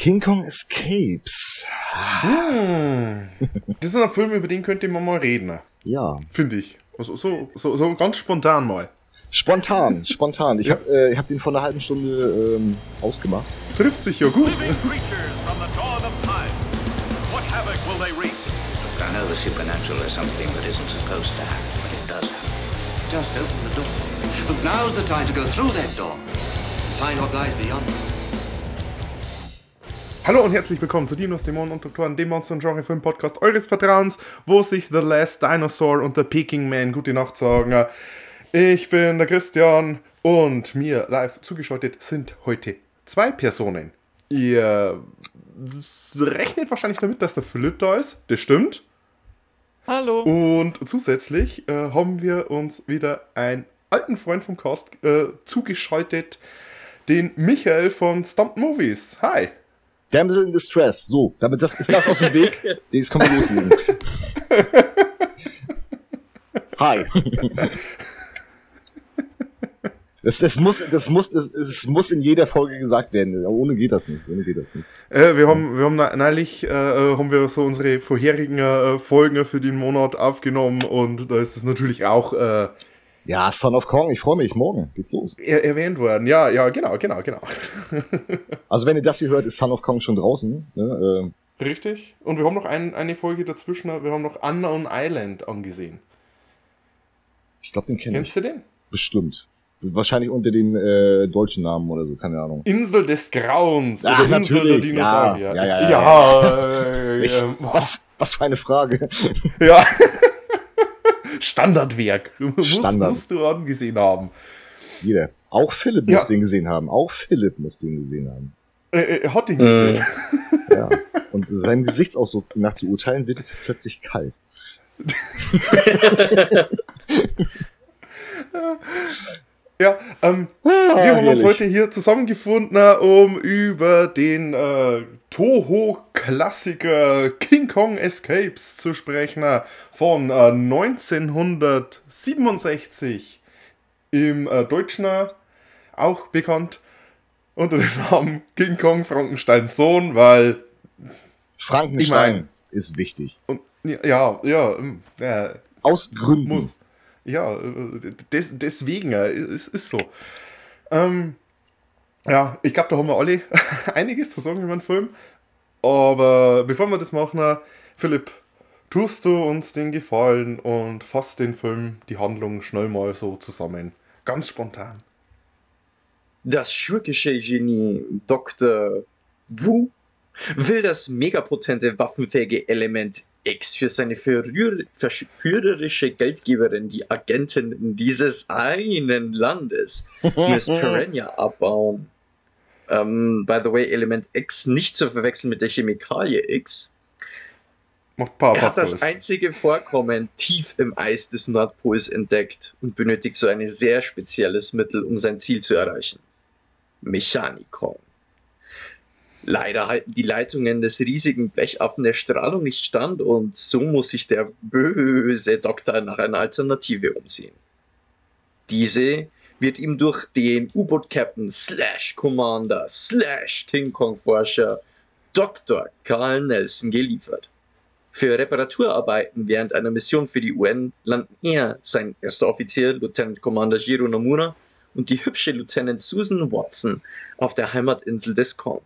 King Kong Escapes. Hm. Das ist ein Film, über den könnte man mal reden. Ja. Finde ich. Also, so, so, so ganz spontan mal. Spontan, spontan. Ich Ja. habe äh, ich hab den vor einer halben Stunde ähm, ausgemacht. Trifft sich ja gut. Wreak? I know the supernatural is something that isn't supposed to happen, but it does happen. Just open the door. But now's the time to go through that door and find what lies beyond. Hallo und herzlich willkommen zu Dinos, Dämonen und Doktoren, dem Monster- und Genre-Film-Podcast eures Vertrauens, wo sich The Last Dinosaur und The Peking Man gute Nacht sagen. Ich bin der Christian und mir live zugeschaltet sind heute zwei Personen. Ihr rechnet wahrscheinlich damit, dass der Philipp da ist. Das stimmt. Hallo. Und zusätzlich äh, haben wir uns wieder einen alten Freund vom Cast äh, zugeschaltet, den Michael von Stumped Movies. Hi. Damsel in Distress. So, damit das, ist das aus dem Weg. Jetzt können wir loslegen. Hi. Das, das muss, das muss, das, es muss in jeder Folge gesagt werden. Ohne geht das nicht. Ohne geht das nicht. Äh, wir haben, wir haben neulich äh, äh, haben wir so unsere vorherigen äh, Folgen für den Monat aufgenommen und da ist es natürlich auch äh, Ja, Son of Kong, ich freue mich. Morgen geht's los. er erwähnt worden. Ja, ja, genau, genau, genau. Also wenn ihr das hier hört, ist Son of Kong schon draußen. Ne? Äh, Richtig. Und wir haben noch ein, eine Folge dazwischen, wir haben noch Unknown Island angesehen. ich glaube, den kenne Kennst ich. du den? Bestimmt. Wahrscheinlich unter dem äh, deutschen Namen oder so, keine Ahnung. Insel des Grauens. Ach, Insel der natürlich, ja. Dinosaurier. Ja, ja, ja, ja, äh, Ich, ähm, was, was für eine Frage. Ja. Standardwerk. Muss, Standard. Musst du angesehen haben. Jeder. Auch Philipp Ja. muss den gesehen haben. Auch Philipp muss den gesehen haben. Äh, er hat ihn gesehen. Ja. Und seinem Gesichtsausdruck nach zu urteilen, wird es plötzlich kalt. Ja, ähm, Ah, wir haben uns heute hier zusammengefunden, äh, um über den äh, Toho-Klassiker King Kong Escapes zu sprechen, äh, von äh, 1967 im äh, Deutschen äh, auch bekannt unter dem Namen King Kong Frankensteins Sohn, weil Frankenstein Ich mein- ist wichtig. und, ja, ja, ähm, ja, Aus Gründen. muss. Ja, äh, des, deswegen, äh, ist, so. Ähm, ja, ich glaube, da haben wir alle einiges zu sagen über den Film. Aber bevor wir das machen, Philipp, tust du uns den Gefallen und fass den Film, die Handlung schnell mal so zusammen. Ganz spontan. Das schurkische Genie Dr. Wu will das megapotente waffenfähige Element X für seine verführerische Geldgeberin, die Agentin dieses einen Landes, Miss Perennia, abbauen. Ähm, by the way, Element X nicht zu verwechseln mit der Chemikalie X. Macht paar Er hat das einzige Vorkommen tief im Eis des Nordpols entdeckt und benötigt so ein sehr spezielles Mittel, um sein Ziel zu erreichen. Mechanikon. Leider halten die Leitungen des riesigen Blechaffen der Strahlung nicht stand und so muss sich der böse Doktor nach einer Alternative umsehen. Diese wird ihm durch den U-Boot-Captain slash Commander slash King Kong-Forscher Dr. Carl Nelson geliefert. Für Reparaturarbeiten während einer Mission für die UN landen er, sein erster Offizier, Lieutenant Commander Jiro Nomura, und die hübsche Lieutenant Susan Watson auf der Heimatinsel des Kong.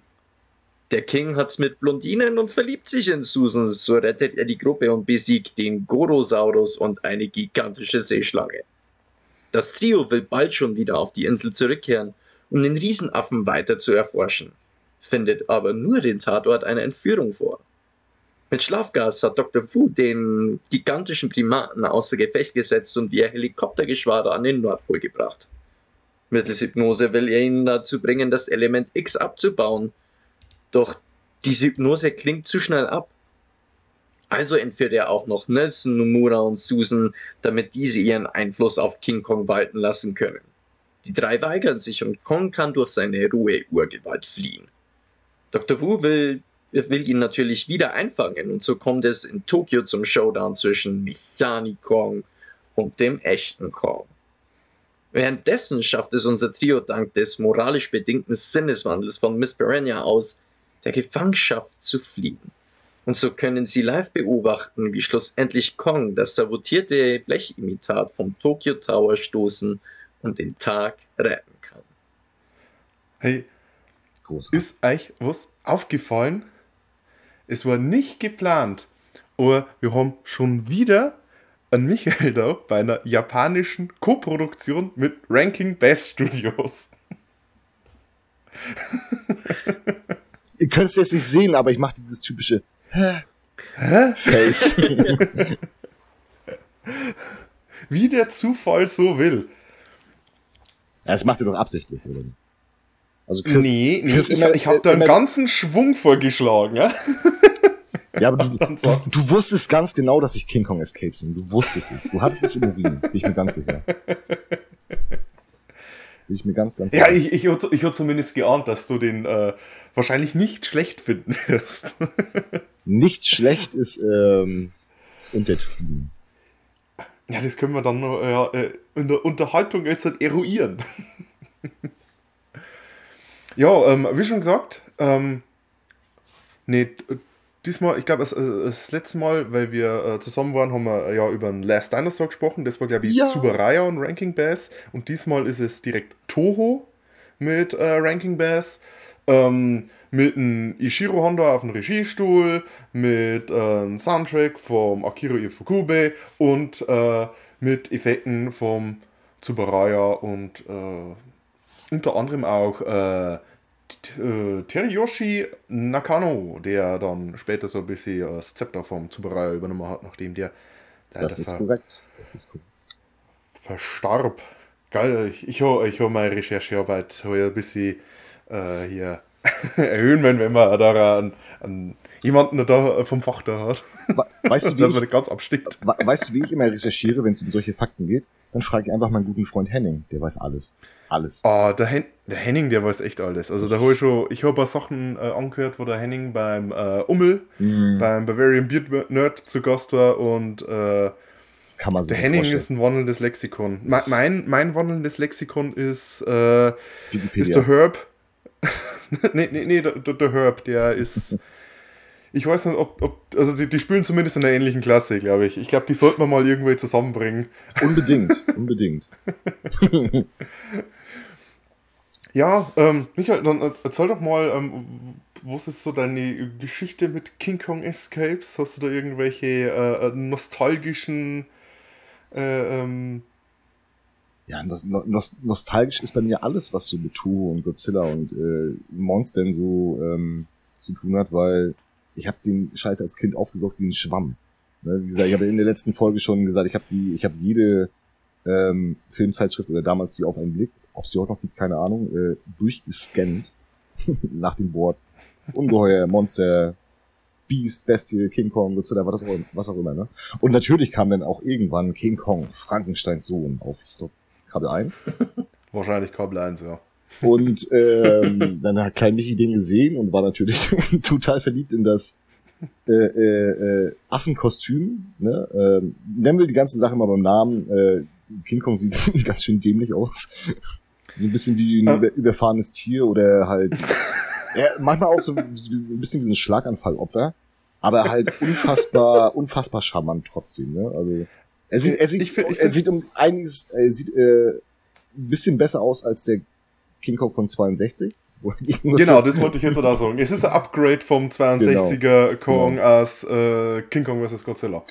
Der King hat's mit Blondinen und verliebt sich in Susan, so rettet er die Gruppe und besiegt den Gorosaurus und eine gigantische Seeschlange. Das Trio will bald schon wieder auf die Insel zurückkehren, um den Riesenaffen weiter zu erforschen, findet aber nur den Tatort einer Entführung vor. Mit Schlafgas hat Dr. Fu den gigantischen Primaten außer Gefecht gesetzt und via Helikoptergeschwader an den Nordpol gebracht. Mittels Hypnose will er ihn dazu bringen, das Element X abzubauen. Doch diese Hypnose klingt zu schnell ab. Also entführt er auch noch Nelson, Nomura und Susan, damit diese ihren Einfluss auf King Kong walten lassen können. Die drei weigern sich und Kong kann durch seine rohe Urgewalt fliehen. Dr. Wu will will ihn natürlich wieder einfangen und so kommt es in Tokio zum Showdown zwischen Mechani-Kong und dem echten Kong. Währenddessen schafft es unser Trio dank des moralisch bedingten Sinneswandels von Miss Perennia aus, der Gefangenschaft zu fliehen. Und so können sie live beobachten, wie schlussendlich Kong das sabotierte Blechimitat vom Tokyo Tower stoßen und den Tag retten kann. Hey, Großartig. ist euch was aufgefallen? Es war nicht geplant, aber wir haben schon wieder einen Michael da bei einer japanischen Koproduktion mit Ranking Bass Studios. Ihr könnt es jetzt nicht sehen, aber ich mache dieses typische Hä? Face. Wie der Zufall so will. Ja, das macht ihr doch absichtlich, oder? nicht? Also Chris, nee, nee Chris ich, immer- ich habe da einen ganzen Schwung vorgeschlagen. Ja? Ja, aber du, du, du wusstest ganz genau, dass ich King Kong Escape sind. Du wusstest es. Du hattest es im Urin. Bin ich mir ganz sicher. Bin ich mir ganz, ganz Ja, sicher. ich, ich, ich, ich habe zumindest geahnt, dass du den äh, wahrscheinlich nicht schlecht finden wirst. Nicht schlecht ist ähm, untertrieben. Ja, das können wir dann ja, äh, in der Unterhaltung jetzt halt eruieren. ja, ähm, wie schon gesagt, ähm, nee, d- diesmal, ich glaube, das, äh, das letzte Mal, weil wir äh, zusammen waren, haben wir äh, ja über den Last Dinosaur gesprochen. Das war, glaube ich, Ja. Subaraya und Ranking Bass. Und diesmal ist es direkt Toho mit äh, Ranking Bass. Ähm, mit einem Ishiro Honda auf dem Regiestuhl, mit äh, einem Soundtrack vom Akira Ifukube und äh, mit Effekten vom Tsubaraya und äh, unter anderem auch äh, äh, Teriyoshi Nakano, der dann später so ein bisschen das Zepter vom Tsubaraya übernommen hat, nachdem der Das ist korrekt. Das ist korrekt. verstarb. Geil, ich, ich habe ich hab meine Recherchearbeit ein bisschen äh, hier erhöhen, wenn, wenn man da einen, einen, jemanden da vom Fach da hat, We- Weißt du, wie dass ich, man nicht ganz abstickt. we- weißt du, wie ich immer recherchiere, wenn es um solche Fakten geht? Dann frage ich einfach meinen guten Freund Henning. Der weiß alles. Alles. Ah, der, Hen der Henning, der weiß echt alles. Also da Das- hab ich schon, ich habe ein paar Sachen äh, angehört, wo der Henning beim äh, Ummel, Mm. beim Bavarian Beard Nerd zu Gast war und äh, Das kann man sich der Henning vorstellen. ist ein wandelndes Lexikon. Me mein, mein wandelndes Lexikon ist, äh, Wikipedia. ist der Herb. nee, nee, nee, der, der, Herb, der ist. Ich weiß nicht, ob, ob also die, die spielen zumindest in einer ähnlichen Klasse, glaube ich. Ich glaube, die sollten wir mal irgendwie zusammenbringen. Unbedingt, unbedingt. Ja, ähm, Michael, dann äh, erzähl doch mal, ähm, was ist so deine Geschichte mit King Kong Escapes? Hast du da irgendwelche äh, äh, nostalgischen äh, ähm, Ja, nos nos nostalgisch ist bei mir alles, was so mit Toho und Godzilla und äh, Monstern so ähm, zu tun hat, weil ich habe den Scheiß als Kind aufgesaugt wie ein Schwamm. Ne, wie gesagt, ich habe in der letzten Folge schon gesagt, ich habe die, ich habe jede ähm, Filmzeitschrift oder damals die auf einen Blick, ob sie heute noch gibt, keine Ahnung, äh, durchgescannt nach dem Wort Ungeheuer, Monster, Beast, Bestie, King Kong, Godzilla, was auch, was auch immer, ne? Und natürlich kam dann auch irgendwann King Kong, Frankensteins Sohn, auf, ich glaube, Kabel 1. wahrscheinlich Kabel 1, ja. Und ähm, dann hat Klein Michi den gesehen und war natürlich total verliebt in das äh, äh, äh, Affenkostüm. Ne? Ähm, nennen wir die ganze Sache mal beim Namen. Äh, King Kong sieht ganz schön dämlich aus. so ein bisschen wie ein Ah. über, überfahrenes Tier oder halt ja, manchmal auch so, so ein bisschen wie ein Schlaganfallopfer. Aber halt unfassbar, unfassbar charmant trotzdem. Ne? Also er sieht, er sieht, Ich find- ich er find- sieht um einiges, er sieht äh, ein bisschen besser aus als der King Kong von 62. wo er gegen uns- Genau, das wollte ich jetzt auch sagen. Es ist ein Upgrade vom 62er Kong als äh, King Kong vs. Godzilla.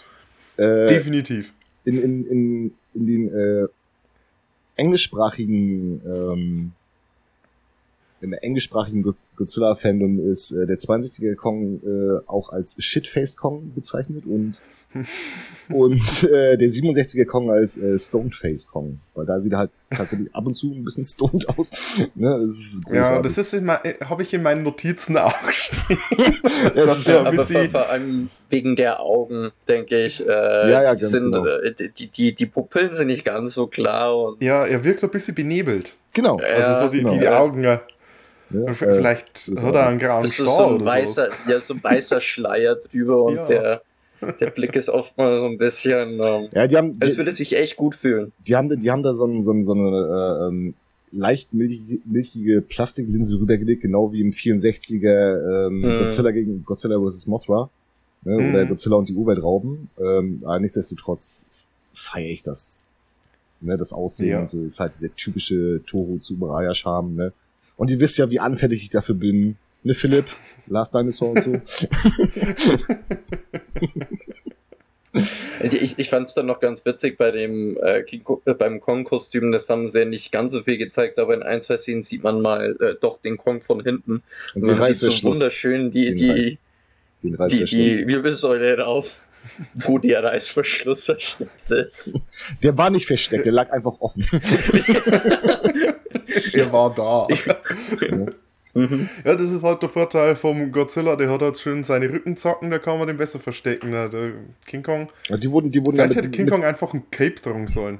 äh, Definitiv. in, in, in, in den äh, englischsprachigen ähm, im englischsprachigen Go- Godzilla-Fandom ist äh, der 62er Kong äh, auch als Shitface Kong bezeichnet und und äh, der 67er Kong als äh, Stoned Face Kong, weil da sieht er halt tatsächlich ab und zu ein bisschen stoned aus. ne, das ist Ja, das ist äh, habe ich in meinen Notizen auch stehen. das das ist ja bisschen- vor allem wegen der Augen, denke ich. Äh, Ja, ja, die, sind, genau. äh, die, die, die Pupillen sind nicht ganz so klar. Und Ja, er wirkt ein bisschen benebelt. genau. Ja, Also so die, genau. die, die Augen. Ja. V- äh, Vielleicht das hat er einen grauen Star so ein oder weißer, ja, so ein weißer Schleier drüber und Ja. der, der Blick ist oft mal so ein bisschen, ähm, ja, die haben, die, als würde sich echt gut fühlen. die haben, die haben da so, ein, so, ein, so eine, äh, ähm, leicht milchige, milchige Plastiklinse rübergelegt, genau wie im 64er ähm, Mhm. Godzilla gegen Godzilla vs. Mothra. Ne, Mhm. Oder Godzilla und die Umweltrauben. Ähm, aber nichtsdestotrotz feiere ich das. Ne, das Aussehen Ja. und so ist halt dieser typische Toro Tsuburaya Charme, ne? Und ihr wisst ja, wie anfällig ich dafür bin. Ne, Philipp? Last Dinosaur und so. Ich, ich, fand es dann noch ganz witzig bei dem äh, King äh, beim Kong-Kostüm, das haben sie ja nicht ganz so viel gezeigt, aber in ein, zwei Szenen sieht man mal äh, doch den Kong von hinten. Und Und den man sieht so wunderschön die, Den die, Den die, die Wirbelsäule drauf, wo der Reißverschluss versteckt ist. Der war nicht versteckt, der lag einfach offen. Er war da. Mhm. Ja, das ist halt der Vorteil vom Godzilla, der hat halt schön seine Rückenzacken, da kann man den besser verstecken. Ne? Der King Kong. Und die wurden, die wurden Vielleicht ja hätte King mit, Kong einfach ein Cape tragen sollen.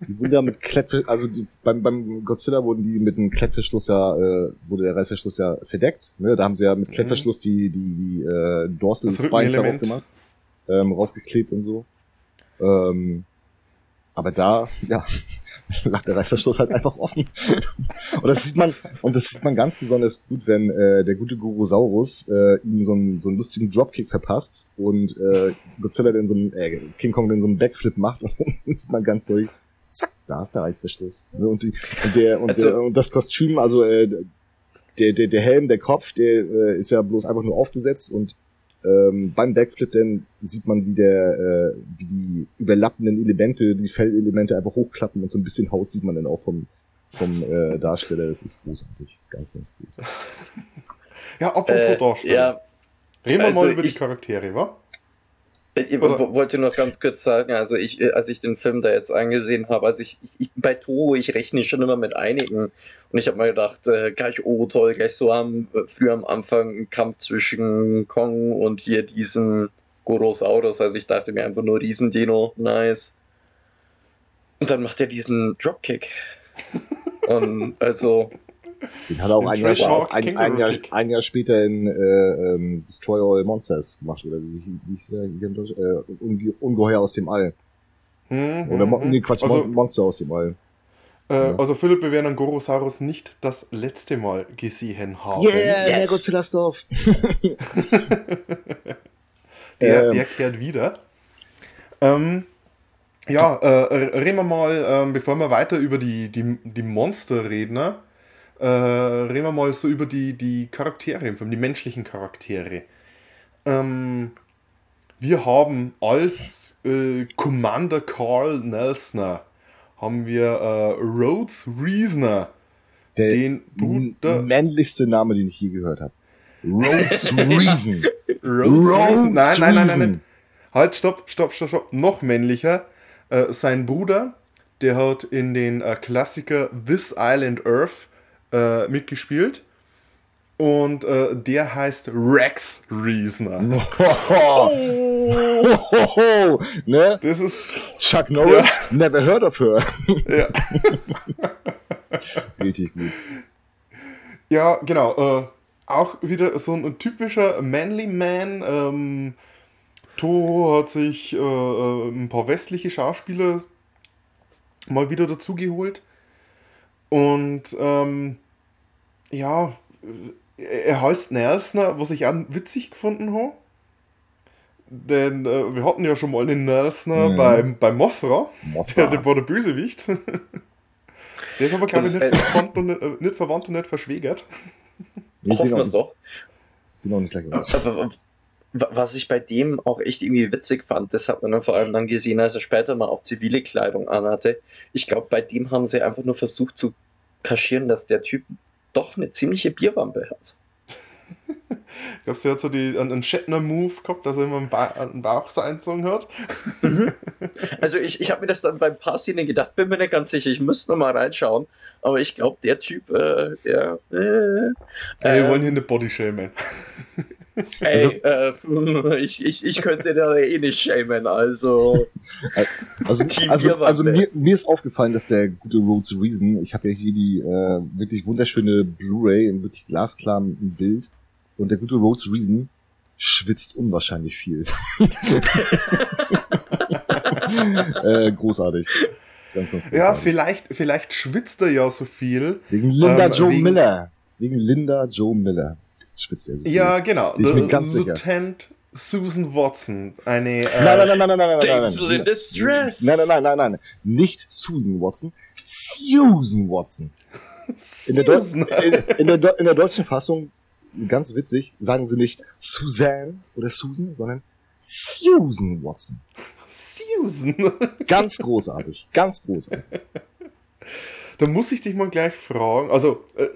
die wurden ja mit Klettver, also die, beim, beim Godzilla wurden die mit einem Klettverschluss ja, äh, wurde der Reißverschluss ja verdeckt. Ne? Da haben sie ja mit Klettverschluss die, die, die äh, Dorsal Das Spines darauf Rückenelement. gemacht, ähm, raufgeklebt und so. Ähm, aber da, ja, lag der Reißverschluss halt einfach offen. und das sieht man, und das sieht man ganz besonders gut, wenn äh, der gute Gurosaurus äh, ihm so einen, so einen lustigen Dropkick verpasst und äh, Godzilla den so einen, äh, King Kong den so einen Backflip macht und dann sieht man ganz durch, zack, da ist der Reißverschluss. Ne? Und, die, und der und, Also- der, und das Kostüm, also äh, der, der, der Helm, der Kopf, der äh, ist ja bloß einfach nur aufgesetzt und ähm, beim Backflip dann sieht man, wie der, äh, wie die überlappenden Elemente, die Fellelemente einfach hochklappen und so ein bisschen Haut sieht man dann auch vom, vom äh, Darsteller. Das ist großartig. Ganz, ganz großartig. Ja, apropos Äh, Darsteller. ja, Reden wir also mal über die ich- Charaktere, wa? Ich Oder- wo- wollte nur ganz kurz sagen, also ich, äh, als ich den Film da jetzt angesehen habe, also ich, ich, bei Toro, ich rechne schon immer mit einigen. Und ich habe mir gedacht, äh, gleich, oh toll, gleich so am, äh, früher am Anfang ein Kampf zwischen Kong und hier diesem Gorosaurus. Also ich dachte mir einfach nur Riesendino, nice. Und dann macht er diesen Dropkick. Und also, Den hat er auch ein Jahr, ein, ein, Jahr, ein Jahr später in äh, ähm, Destroy All Monsters gemacht. Oder wie, wie hieß der? Äh, Unge Ungeheuer aus dem All. Hm, Oder hm, Mo nee, Quatsch, also, Mon- Monster aus dem All. äh, ja. also Philipp, wir werden Gorosaurus nicht das letzte Mal gesehen haben. Yeah, Yes. der Godzilla-Stuff. Der, Ähm. der kehrt wieder. Ähm, ja, äh, reden wir mal, ähm, bevor wir weiter über die, die, die Monster reden, ne? Äh, reden wir mal so über die, die Charaktere im Film, die menschlichen Charaktere. Ähm, wir haben als äh, Commander Carl Nelsoner haben wir äh, Rhodes Reasoner, Der den Bruder männlichste Name, den ich je gehört habe. Rhodes Reason. Rhodes Reason. Nein, nein, nein, nein. Halt, stopp, stopp, stopp, stopp. Noch männlicher. Äh, sein Bruder, der hat in den äh, Klassiker This Island Earth äh, mitgespielt. Und äh, der heißt Rex Reasoner. Hohoho. ne? Das ist. Chuck Norris, never heard of her. Ja, Richtig gut. ja genau. Äh, auch wieder so ein typischer Manly Man. Ähm, Toho hat sich äh, äh, ein paar westliche Schauspieler mal wieder dazugeholt. Und ähm, ja, äh, er heißt Nelsner, was ich auch witzig gefunden habe. Denn äh, wir hatten ja schon mal den Nelsner Mhm. beim, bei Mothra. Mothra. Der, der war der Bösewicht. der ist aber, glaube ich, nicht äh, verwandt und, nicht, äh, nicht verwandt und nicht verschwägert. Wir es doch. sehen auch nicht gleich. Aber wa- was ich bei dem auch echt irgendwie witzig fand, das hat man dann vor allem dann gesehen, als er später mal auch zivile Kleidung anhatte. Ich glaube, bei dem haben sie einfach nur versucht zu kaschieren, dass der Typ doch eine ziemliche Bierwampe hat. Glaubst du, er hat so die, einen, Shatner-Move gehabt, dass er immer einen, ba einen Bauch so einzogen hat? Also ich, ich habe mir das dann bei ein paar Szenen gedacht, bin mir nicht ganz sicher, ich müsste noch mal reinschauen. Aber ich glaube, der Typ, äh, der, äh, Ey, wir äh, wollen hier eine Bodyshamen. Ey, äh, ich, ich, ich könnte da eh nicht schämen, also. Also, Team also, Bierwand, also mir, mir ist aufgefallen, dass der gute Rhodes Reason, ich habe ja hier die äh, wirklich wunderschöne Blu-ray in wirklich glasklarem Bild und der gute Rhodes Reason schwitzt unwahrscheinlich viel. äh, großartig. Ganz, ganz Ja, großartig. vielleicht, vielleicht schwitzt er ja so viel. Wegen Linda ähm, Joe wegen- Miller. Wegen Linda Joe Miller schwitzt er so viel. Ja, genau. Bin ich mir ganz sicher. Lieutenant Susan Watson. Eine. Äh, Nein, nein, nein, nein, nein, nein, nein, nein, Damsel in nein. distress. Nein, nein, nein, nein, nein. Nicht Susan Watson. Susan Watson. In der, Susan. in, in, der, in der deutschen Fassung, ganz witzig, sagen sie nicht Suzanne oder Susan, sondern Susan Watson. Susan. Ganz großartig, ganz großartig. Da muss ich dich mal gleich fragen. Also, äh,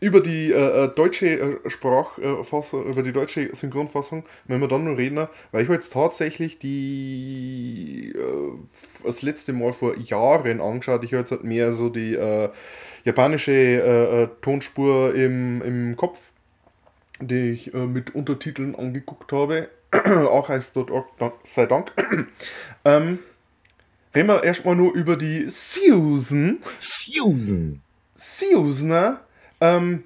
über die äh, äh, deutsche äh, Sprachfassung, über die deutsche Synchronfassung, wenn wir dann noch reden, weil ich jetzt tatsächlich die äh, das letzte Mal vor Jahren angeschaut. Ich habe jetzt halt mehr so die äh, japanische äh, äh, Tonspur im, im Kopf, die ich äh, mit Untertiteln angeguckt habe. Archive.org, dank- sei Dank. ähm, reden wir erstmal nur über die Susan. Susan. Susan, ähm,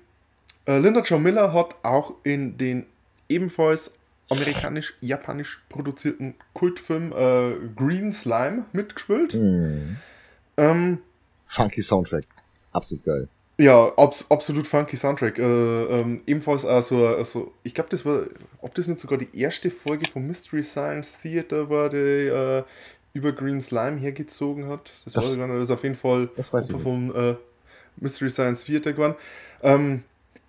äh, Linda Jo Miller hat auch in den ebenfalls amerikanisch-japanisch produzierten Kultfilm äh, Green Slime mitgespielt. Hm. Ähm, Funky Soundtrack. Absolut geil. ja, abs absolut funky Soundtrack. Äh, ähm, ebenfalls also, also ich glaube, das war, ob das nicht sogar die erste Folge vom Mystery Science Theater war, die äh, über Green Slime hergezogen hat. Das, Das- war dann das ist auf jeden Fall das weiß ich vom äh, Mystery Science Theater geworden. Ähm,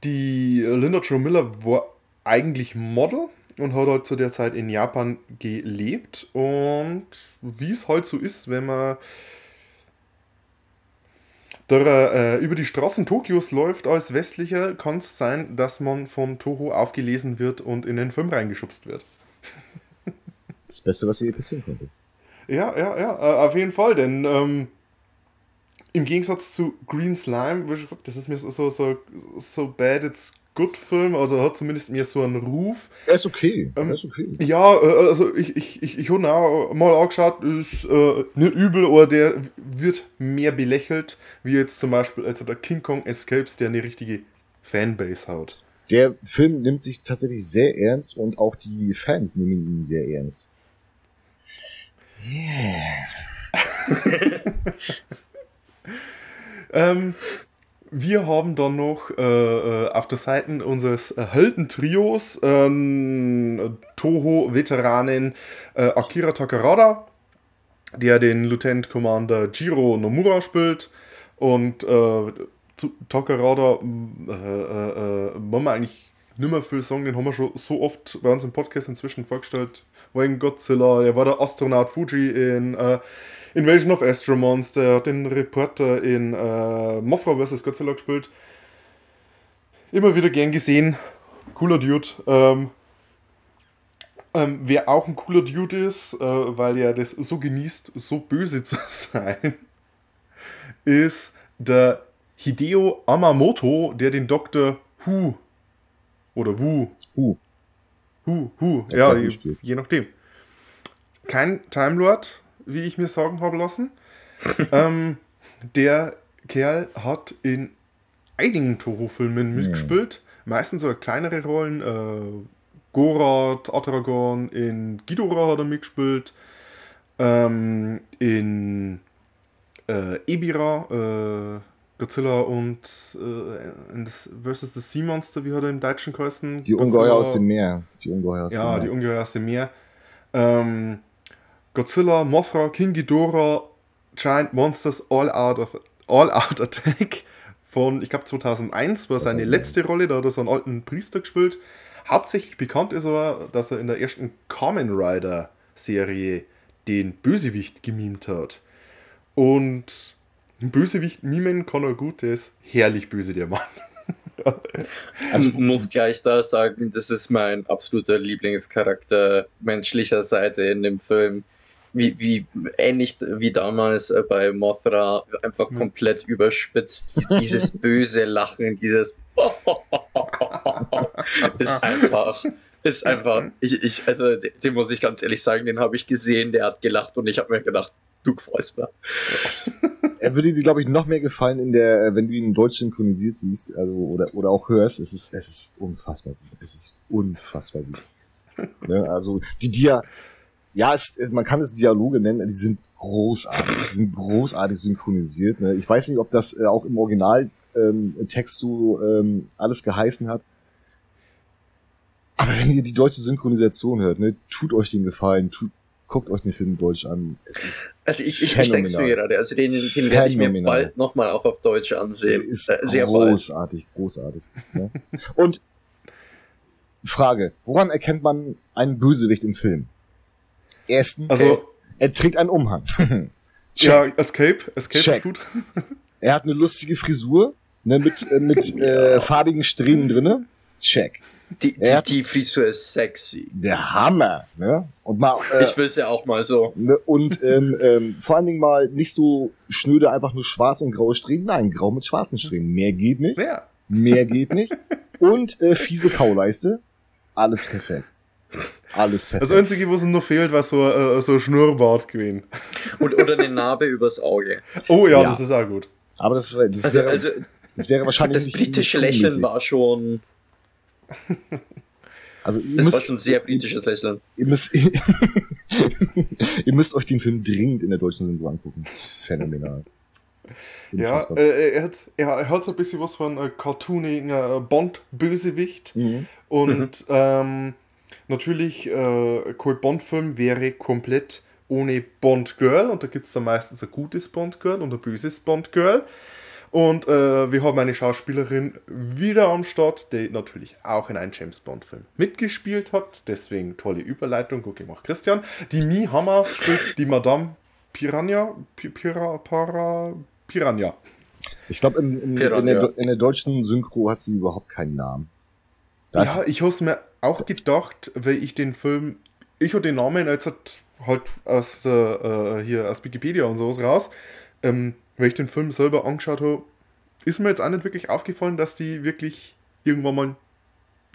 die Linda Jo Miller war eigentlich Model und hat halt zu der Zeit in Japan gelebt. Und wie es halt so ist, wenn man da äh, über die Straßen Tokios läuft als Westlicher, kann es sein, dass man von Toho aufgelesen wird und in den Film reingeschubst wird. Das Beste, was ihr passieren konnte. Ja, ja, ja, äh, auf jeden Fall, denn ähm, im Gegensatz zu Green Slime, wie schon gesagt, das ist mir so, so, so, so bad it's good Film, also hat zumindest mir so einen Ruf. Er ist okay. Ähm, er ist okay. Ja, äh, also ich, ich, ich, ich habe auch mal angeschaut, ist äh, nicht übel, aber der wird mehr belächelt, wie jetzt zum Beispiel also der King Kong Escapes, der eine richtige Fanbase hat. Der Film nimmt sich tatsächlich sehr ernst und auch die Fans nehmen ihn sehr ernst. Ähm, wir haben dann noch äh, äh, auf der Seite unseres äh, Heldentrios ähm, Toho-Veteranen äh, Akira Takarada, der den Lieutenant Commander Jiro Nomura spielt. Und äh, Takarada äh, äh, wollen wir eigentlich nicht mehr viel sagen, den haben wir schon so oft bei uns im Podcast inzwischen vorgestellt. In Godzilla, er war der Astronaut Fuji in Invasion of Astro Monster, er hat den Reporter in äh, Mothra vs. Godzilla gespielt. Immer wieder gern gesehen. Cooler Dude. Ähm, ähm, wer auch ein cooler Dude ist, äh, weil er das so genießt, so böse zu sein, ist der Hideo Amamoto, der den Dr. Hu oder Wu, Uh, Hu, Hu, Ja, je, je nachdem. Kein Time Lord, wie ich mir sagen habe lassen. ähm, der Kerl hat in einigen Toho-Filmen mitgespielt. Meistens so kleinere Rollen. Äh, Gorath, Atragon, in Ghidorah hat er mitgespielt. Ähm, in äh, Ebira, äh, Godzilla und äh, das versus the Sea Monster, wie hat er im Deutschen geheißen? die Ungeheuer aus dem Meer. Die Ungeheuer aus Ja, dem die Meer. Ungeheuer aus dem Meer. Ähm, Godzilla, Mothra, King Ghidorah, Giant Monsters All Out, of, All Out Attack von, ich glaube, 2001 war seine 2001. letzte Rolle, da hat er so einen alten Priester gespielt. Hauptsächlich bekannt ist aber, dass er in der ersten Kamen Rider Serie den Bösewicht gemimt hat. Und einen Bösewicht mimen kann er gut, der ist herrlich böse, der Mann. Also ich muss gleich da sagen, das ist mein absoluter Lieblingscharakter menschlicher Seite in dem Film. Wie, wie ähnlich wie damals äh, bei Mothra, einfach komplett überspitzt. Die- Dieses böse Lachen, dieses ist einfach, ist einfach, ich, ich, also den, den muss ich ganz ehrlich sagen, den habe ich gesehen, der hat gelacht und ich habe mir gedacht, du freust mir. Er würde dir, glaube ich, noch mehr gefallen in der, äh, wenn du ihn in Deutsch synchronisiert siehst, also oder oder auch hörst. Es ist es ist unfassbar gut. Es ist unfassbar gut. ne? Also die Dia ja, es, es, man kann es Dialoge nennen, die sind großartig, die sind großartig synchronisiert. Ne? Ich weiß nicht, ob das äh, auch im Original ähm, Text so ähm, alles geheißen hat. Aber wenn ihr die deutsche Synchronisation hört, ne, tut euch den Gefallen, tut, guckt euch den Film Deutsch an. Es ist Also ich, ich, ich denke mir gerade, also den, den werde ich mir bald nochmal auch auf Deutsch ansehen. ist Äh, sehr bald. großartig, großartig. Ne? Und Frage, woran erkennt man einen Bösewicht im Film? Erstens, Also- er trägt einen Umhang. Check. Ja, Escape. Escape Check. ist gut. Er hat eine lustige Frisur, ne, mit, äh, mit äh, farbigen Strähnen drinne. Check. Die, die, Er- die Frisur ist sexy. Der Hammer, ne? Und mal, äh, Ich will es ja auch mal so. ne, und ähm, ähm, vor allen Dingen mal nicht so schnöde einfach nur schwarz und graue Strähnen. Nein, grau mit schwarzen Strähnen. Mehr geht nicht. Ja. Mehr geht nicht. Und äh, fiese Kauleiste. Alles perfekt. Alles perfekt. Das Einzige, was noch fehlt, war so, äh, so ein Schnurrbart gewesen. Und, oder eine Narbe übers Auge. Oh ja, Ja. das ist auch gut. Aber das, das, Also, wäre, also das wäre wahrscheinlich das britische nicht Lächeln war schon, Also ihr das war müsst, schon sehr britisches Lächeln. ihr müsst, ihr müsst euch den Film dringend in der deutschen Synchro angucken. Das ist phänomenal. Ja, äh, er, hat, er, hat so ein bisschen was von äh, cartoonigen äh, Bond-Bösewicht. Mhm. Und ähm, natürlich, äh, kein Bond-Film wäre komplett ohne Bond-Girl. Und da gibt es dann meistens ein gutes Bond-Girl und ein böses Bond-Girl. Und äh, wir haben eine Schauspielerin wieder am Start, die natürlich auch in einem James Bond-Film mitgespielt hat. Deswegen tolle Überleitung, gut gemacht, Christian. Die Mi Hammer spielt die Madame Piranha. Pi- Pira, para, Piranha. Ich glaube, in, in, Piranha. in, der, in der deutschen Synchro hat sie überhaupt keinen Namen. Das, ja, ich habe es mir auch gedacht, weil ich den Film, ich habe den Namen jetzt halt, halt aus der, äh, hier aus Wikipedia und sowas raus, ähm, weil ich den Film selber angeschaut habe, ist mir jetzt auch nicht wirklich aufgefallen, dass die wirklich irgendwann mal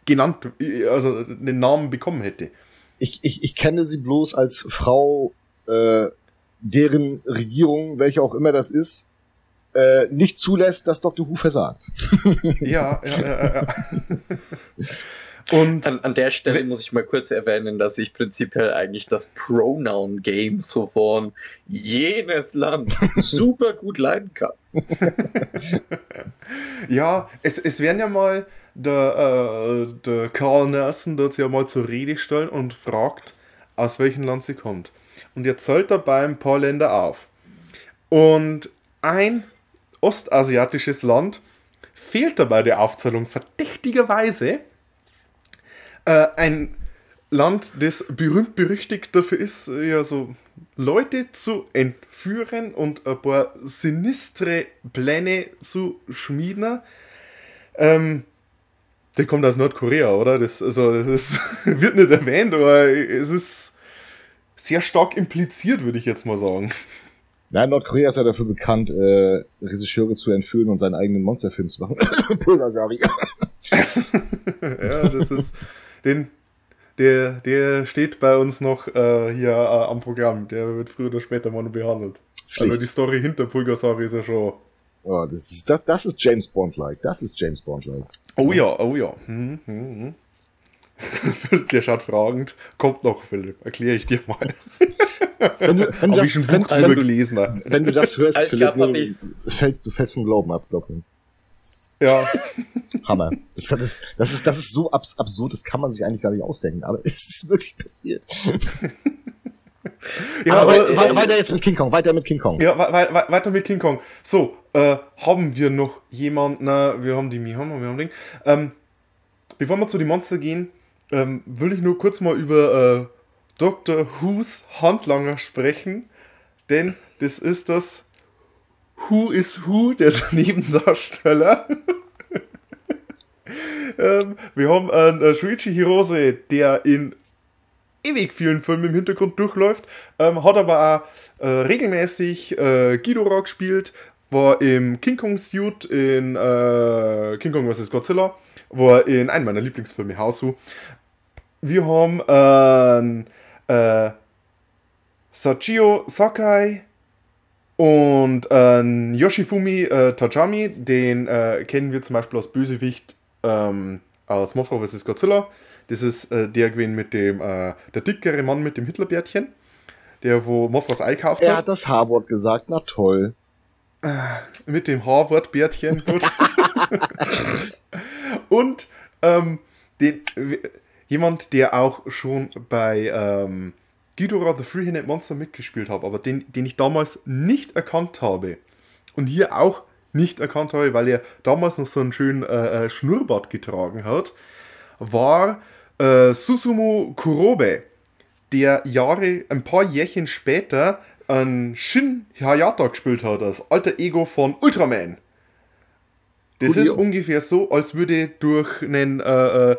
genannt, also einen Namen bekommen hätte. ich, ich, ich kenne sie bloß als Frau, äh, deren Regierung, welche auch immer das ist, äh, nicht zulässt, dass Dr. Who versagt. Ja, ja, ja, ja. Und An, an der Stelle muss ich mal kurz erwähnen, dass ich prinzipiell eigentlich das Pronoun-Game so von jenes Land super gut leiden kann. Ja, es, es werden ja mal der, äh, der Carl Nelson dort ja mal zur Rede stellen und fragt, aus welchem Land sie kommt. Und er zählt dabei ein paar Länder auf. Und ein ostasiatisches Land fehlt dabei der Aufzählung verdächtigerweise. Äh, ein Land, das berühmt berüchtigt dafür ist, ja so Leute zu entführen und ein paar sinistre Pläne zu schmieden. Ähm, der kommt aus Nordkorea, oder? Das, also, das ist, wird nicht erwähnt, aber es ist sehr stark impliziert, würde ich jetzt mal sagen. Nein, Nordkorea ist ja dafür bekannt, äh, Regisseure zu entführen und seinen eigenen Monsterfilm zu machen. Pulversari. Ja, das ist. Den, der, der steht bei uns noch äh, hier äh, am Programm. Der wird früher oder später mal noch behandelt. Pflicht. Also die Story hinter Pulgasari ist ja schon. Oh, das, ist, das, das ist James Bond-like. Das ist James Bond-like. Oh ja, oh ja. Hm, hm, hm. Der schaut fragend. Kommt noch, Philipp. Erkläre ich dir mal. Wenn du, wenn ich das, wenn, gelesen. wenn du hörst, Philipp, klar, ne, fällst, du fällst vom Glauben ab, glaub mir. Ja, Hammer. Das, das, ist, das, ist, das ist so abs absurd, das kann man sich eigentlich gar nicht ausdenken, aber es ist wirklich passiert. ja aber aber, wei- weiter jetzt mit King Kong, weiter mit King Kong. Ja, wei- weiter mit King Kong. So, äh, haben wir noch jemanden, na, wir haben die Mihama, wir haben Ding. Ähm, bevor wir zu den Monster gehen, ähm, will ich nur kurz mal über äh, Dr. Who's Handlanger sprechen, denn das ist das Who is Who, der Nebendarsteller. ähm, wir haben einen äh, Shuichi Hirose, der in ewig vielen Filmen im Hintergrund durchläuft, ähm, hat aber auch äh, regelmäßig äh, Ghidorah gespielt, war im King Kong Suit in äh, King Kong vs. Godzilla, war in einem meiner Lieblingsfilme Hausu. Wir haben ähm, äh, Sachio Sakai und ähm, Yoshifumi äh, Tajami, den äh, kennen wir zum Beispiel als Bösewicht ähm, aus Mothra vs. Godzilla. Das ist äh, der gewesen mit dem, äh, der dickere Mann mit dem Hitlerbärtchen, der wo Mothras einkauft Er hat. hat das H-Wort gesagt, na toll. Mit dem Harvard-Bärtchen. Gut. Und ähm, den, jemand, der auch schon bei ähm, Ghidorah the Three-Headed Monster mitgespielt hat, aber den, den ich damals nicht erkannt habe. Und hier auch nicht erkannt habe, weil er damals noch so einen schönen äh, äh, Schnurrbart getragen hat, war äh, Susumu Kurobe, der Jahre, ein paar Jährchen später an Shin Hayata gespielt hat, das alter Ego von Ultraman. Das Coolio. ist ungefähr so, als würde durch einen äh, äh,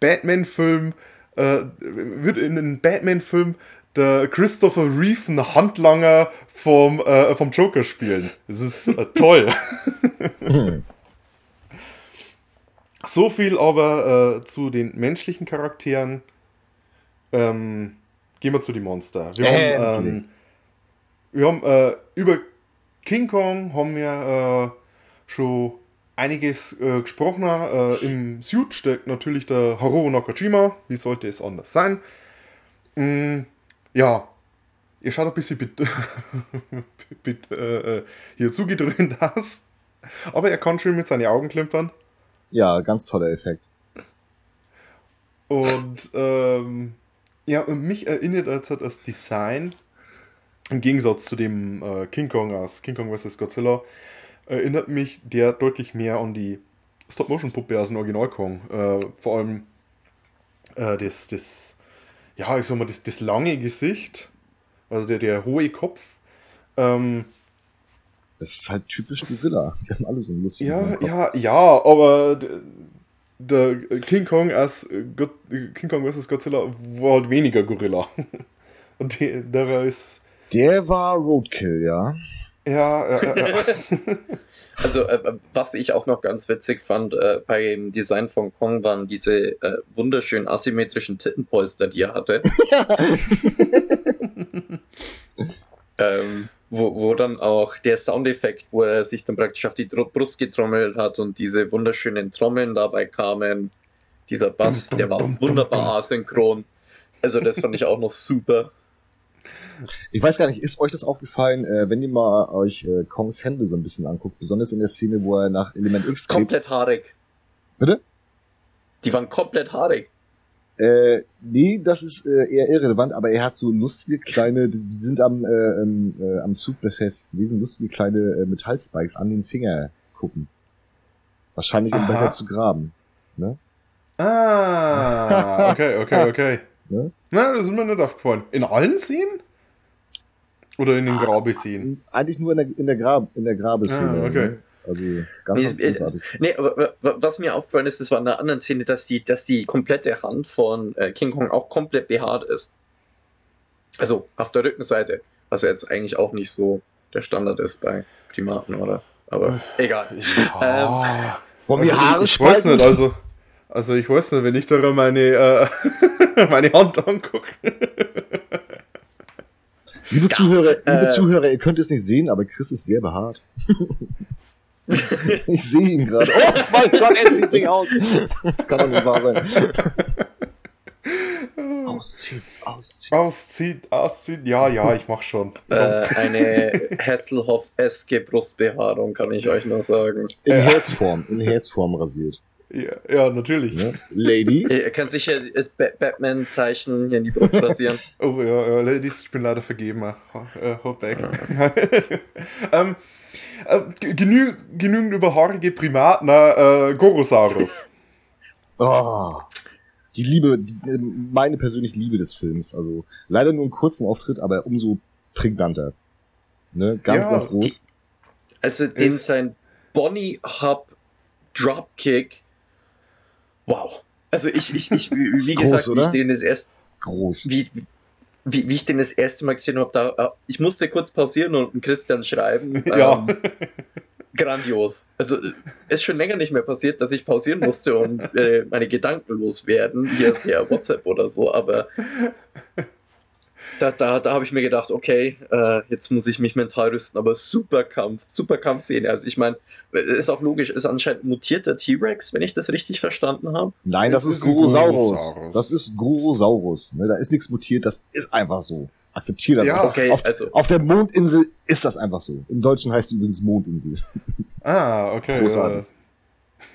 Batman-Film, äh, würde in einem Batman-Film der Christopher Reeve einen Handlanger vom, äh, vom Joker spielen. Das ist äh, toll. so viel aber äh, zu den menschlichen Charakteren. Ähm, gehen wir zu den Monster. Wir haben, ähm, wir haben äh, über King Kong haben wir äh, schon einiges äh, gesprochen. Äh, Im Suit steckt natürlich der Haruo Nakajima. Wie sollte es anders sein? Mm, ja, ihr schaut ein bisschen bit bit äh, äh, hier zugedröhnt aus. Aber er kann schön mit seinen Augen klimpern. Ja, ganz toller Effekt. Und ähm, ja, mich erinnert als das Design, im Gegensatz zu dem äh, King Kong aus King Kong vs. Godzilla, erinnert mich der deutlich mehr an die Stop-Motion-Puppe aus dem Original Kong. Äh, vor allem äh, das, das, ja, ich sag mal, das, das lange Gesicht, also der, der hohe Kopf. Ähm, Das ist halt typisch Gorilla. Die haben alle so einen lustigen Ja, ja, ja, aber der King Kong als God, King Kong vs. Godzilla war halt weniger Gorilla. Und die, der ist. Der war Roadkill, ja. Ja, ja, ja, ja. Also, äh, was ich auch noch ganz witzig fand äh, beim Design von Kong waren diese äh, wunderschönen asymmetrischen Tittenpolster, die er hatte. ähm, wo, wo dann auch der Soundeffekt, wo er sich dann praktisch auf die Brust getrommelt hat und diese wunderschönen Trommeln dabei kamen. Dieser Bass, der war wunderbar asynchron. Also, das fand ich auch noch super. Ich weiß gar nicht, ist euch das aufgefallen, äh, wenn ihr mal euch äh, Kongs Hände so ein bisschen anguckt, besonders in der Szene, wo er nach Element X greift. Komplett haarig. Bitte? Die waren komplett haarig. Äh, nee, das ist äh, eher irrelevant, aber er hat so lustige kleine, die, die sind am, äh, ähm, äh, am Zug befestigt gewesen, lustige kleine äh, Metallspikes an den Finger gucken. Wahrscheinlich, um Aha. besser zu graben. Ne? Ah, okay, okay, okay. Ne? Na, das ist mir nicht aufgefallen. In allen Szenen? Oder in den Grabe-Szenen? Eigentlich nur in der, in der, Grab, in der Grabeszene. Ah, okay. ne? Also ganz, Nee, ganz großartig. Nee, was mir aufgefallen ist, das war in einer anderen Szene, dass die, dass die komplette Hand von äh, King Kong auch komplett behaart ist. Also auf der Rückenseite, was ja jetzt eigentlich auch nicht so der Standard ist bei Primaten, oder? Aber egal. Ja. Wollen wir Also Haare ich, ich weiß nicht, also, also ich weiß nicht, wenn ich da meine, äh, meine Hand angucke. Liebe Zuhörer, liebe äh, Zuhörer, ihr könnt es nicht sehen, aber Chris ist sehr behaart. ich sehe ihn gerade. Oh mein Gott, er zieht sich aus. Das kann doch nicht wahr sein. Ausziehen, ausziehen. Auszieht, auszieht, ja, ja, ich mach schon. Äh, eine Hasselhoff-eske Brustbehaarung, kann ich euch nur sagen. In Ja. Herzform, in Herzform rasiert. Ja, ja natürlich. Ne? Ladies, Ihr könnt sicher das Ba- Batman-Zeichen hier in die Brust rasieren. Oh ja, ja, Ladies, ich bin leider vergeben. Äh, hold back. ähm, äh, genü genügend überhaarige Primaten, äh, Gorosaurus. oh, die Liebe, die, äh, meine persönliche Liebe des Films. Also leider nur einen kurzen Auftritt, aber umso prägnanter. Ne? Ganz, Ja, ganz groß. Also den Ist- sein Bonnie Hub Dropkick. Wow. Also ich, ich, ich, wie, Ist wie groß, gesagt, wie ich den das erst, Groß. wie, wie, wie ich den das erste Mal gesehen habe, da, äh, ich musste kurz pausieren und Christian schreiben. Ja. Ähm, grandios. Also ist schon länger nicht mehr passiert, dass ich pausieren musste und äh, meine Gedanken loswerden, hier per WhatsApp oder so, aber da, da, da habe ich mir gedacht, okay, äh, jetzt muss ich mich mental rüsten, aber super Kampf, super Kampfszene. Also ich meine, ist auch logisch, ist anscheinend mutierter T-Rex, wenn ich das richtig verstanden habe. Nein, das, Das ist ist Gurosaurus. Das ist Gurosaurus. Ne? Da ist nichts mutiert, das ist einfach so. Akzeptier das. Ja, auf, okay, auf, also- auf der Mondinsel ist das einfach so. Im Deutschen heißt die übrigens Mondinsel. Ah, okay. Großartig.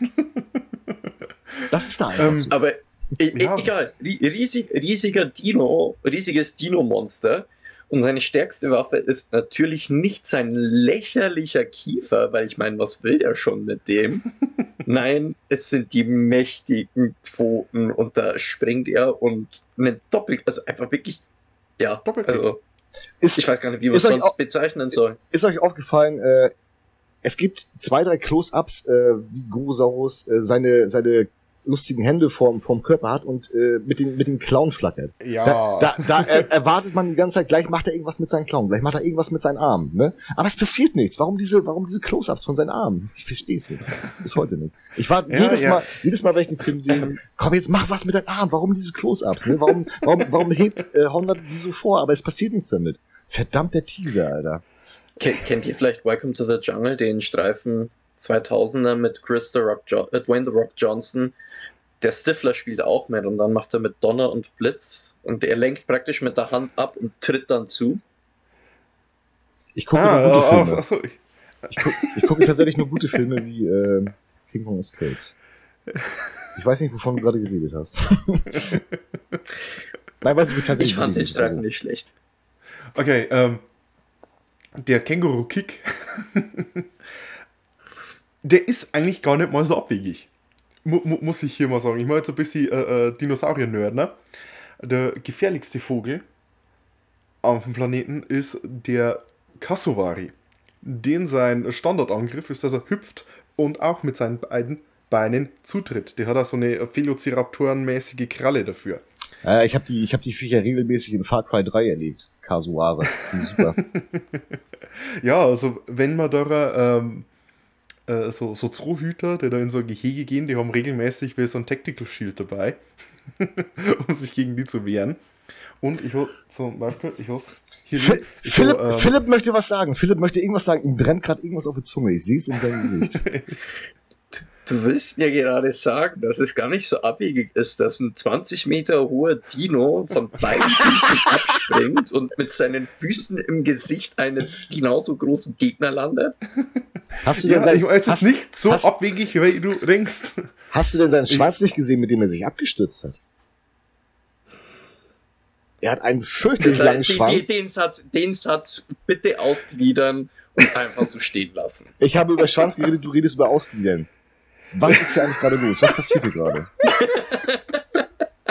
äh, Das ist da einfach Ähm, so. Aber e Ja. egal, ri- riesig, riesiger Dino, riesiges Dino-Monster. Und seine stärkste Waffe ist natürlich nicht sein lächerlicher Kiefer, weil ich meine, was will der schon mit dem? Nein, es sind die mächtigen Pfoten und da springt er und eine Doppel, also einfach wirklich, ja, Doppelkick. also Ist, ich weiß gar nicht, wie man es sonst auch- bezeichnen soll. ist euch aufgefallen, äh, es gibt zwei, drei Close-Ups, äh, wie Gurosaurus äh, seine, seine lustigen Hände vorm, vorm Körper hat und äh, mit den, mit den Klauen flackert. Ja. Da, da, da er, erwartet man die ganze Zeit, gleich macht er irgendwas mit seinen Klauen, gleich macht er irgendwas mit seinen Armen, ne? Aber es passiert nichts. Warum diese, warum diese Close-Ups von seinen Armen? Ich verstehe es nicht. Bis heute nicht. Ich war Ja, jedes ja. Mal, jedes Mal, wenn ich den Film sehe, komm jetzt mach was mit deinen Armen. Warum diese Close-Ups? Ne? Warum, warum, warum hebt äh, Honda die so vor? Aber es passiert nichts damit. Verdammt der Teaser, Alter. Ken- Kennt ihr vielleicht Welcome to the Jungle, den Streifen 2000er mit Chris the Rock jo äh, Dwayne The Rock Johnson? Der Stifler spielt auch mit und dann macht er mit Donner und Blitz und er lenkt praktisch mit der Hand ab und tritt dann zu. Ich gucke ah, nur gute Filme. ach so, ich, Ich, guck, ich gucke tatsächlich nur gute Filme wie äh, King Kong Escapes. Ich weiß nicht, wovon du gerade geredet hast. Nein, weiß ich tatsächlich Ich fand den. Streifen nicht schlecht. okay, ähm, der Känguru-Kick, der ist eigentlich gar nicht mal so abwegig. Mu mu muss ich hier mal sagen. Ich mache jetzt ein bisschen äh, äh, Dinosaurier-Nerd, ne? Der gefährlichste Vogel auf dem Planeten ist der Cassowari. Den sein Standardangriff ist, dass er hüpft und auch mit seinen beiden Beinen zutritt. Der hat auch so eine Velociraptoren-mäßige Kralle dafür. Äh, ich habe die, ich hab die Viecher regelmäßig in Far Cry 3 erlebt. Kasuare. Super. Ja, also wenn man da ähm, äh, so, so Zoohüter, die da in so ein Gehege gehen, die haben regelmäßig wie so ein Tactical Shield dabei, um sich gegen die zu wehren. Und ich hab zum Beispiel, ich hab's hier. Ich Philipp, hab, ähm, Philipp möchte was sagen. Philipp möchte irgendwas sagen. Ihm brennt gerade irgendwas auf die Zunge. Ich sehe es in seinem Gesicht. Du willst mir gerade sagen, dass es gar nicht so abwegig ist, dass ein 20 Meter hoher Dino von beiden Füßen abspringt und mit seinen Füßen im Gesicht eines genauso großen Gegner landet? Hast du denn ja, sein, ich weiß, es hast, ist nicht so hast, abwegig, wie du denkst. hast du denn seinen Schwanz nicht gesehen, mit dem er sich abgestürzt hat? Er hat einen fürchterlich langen den, den, Schwanz. den, Satz, den Satz bitte ausgliedern und einfach so stehen lassen. Ich habe über Schwanz geredet, du redest über Ausgliedern. Was ist hier eigentlich gerade los? Was passiert hier gerade?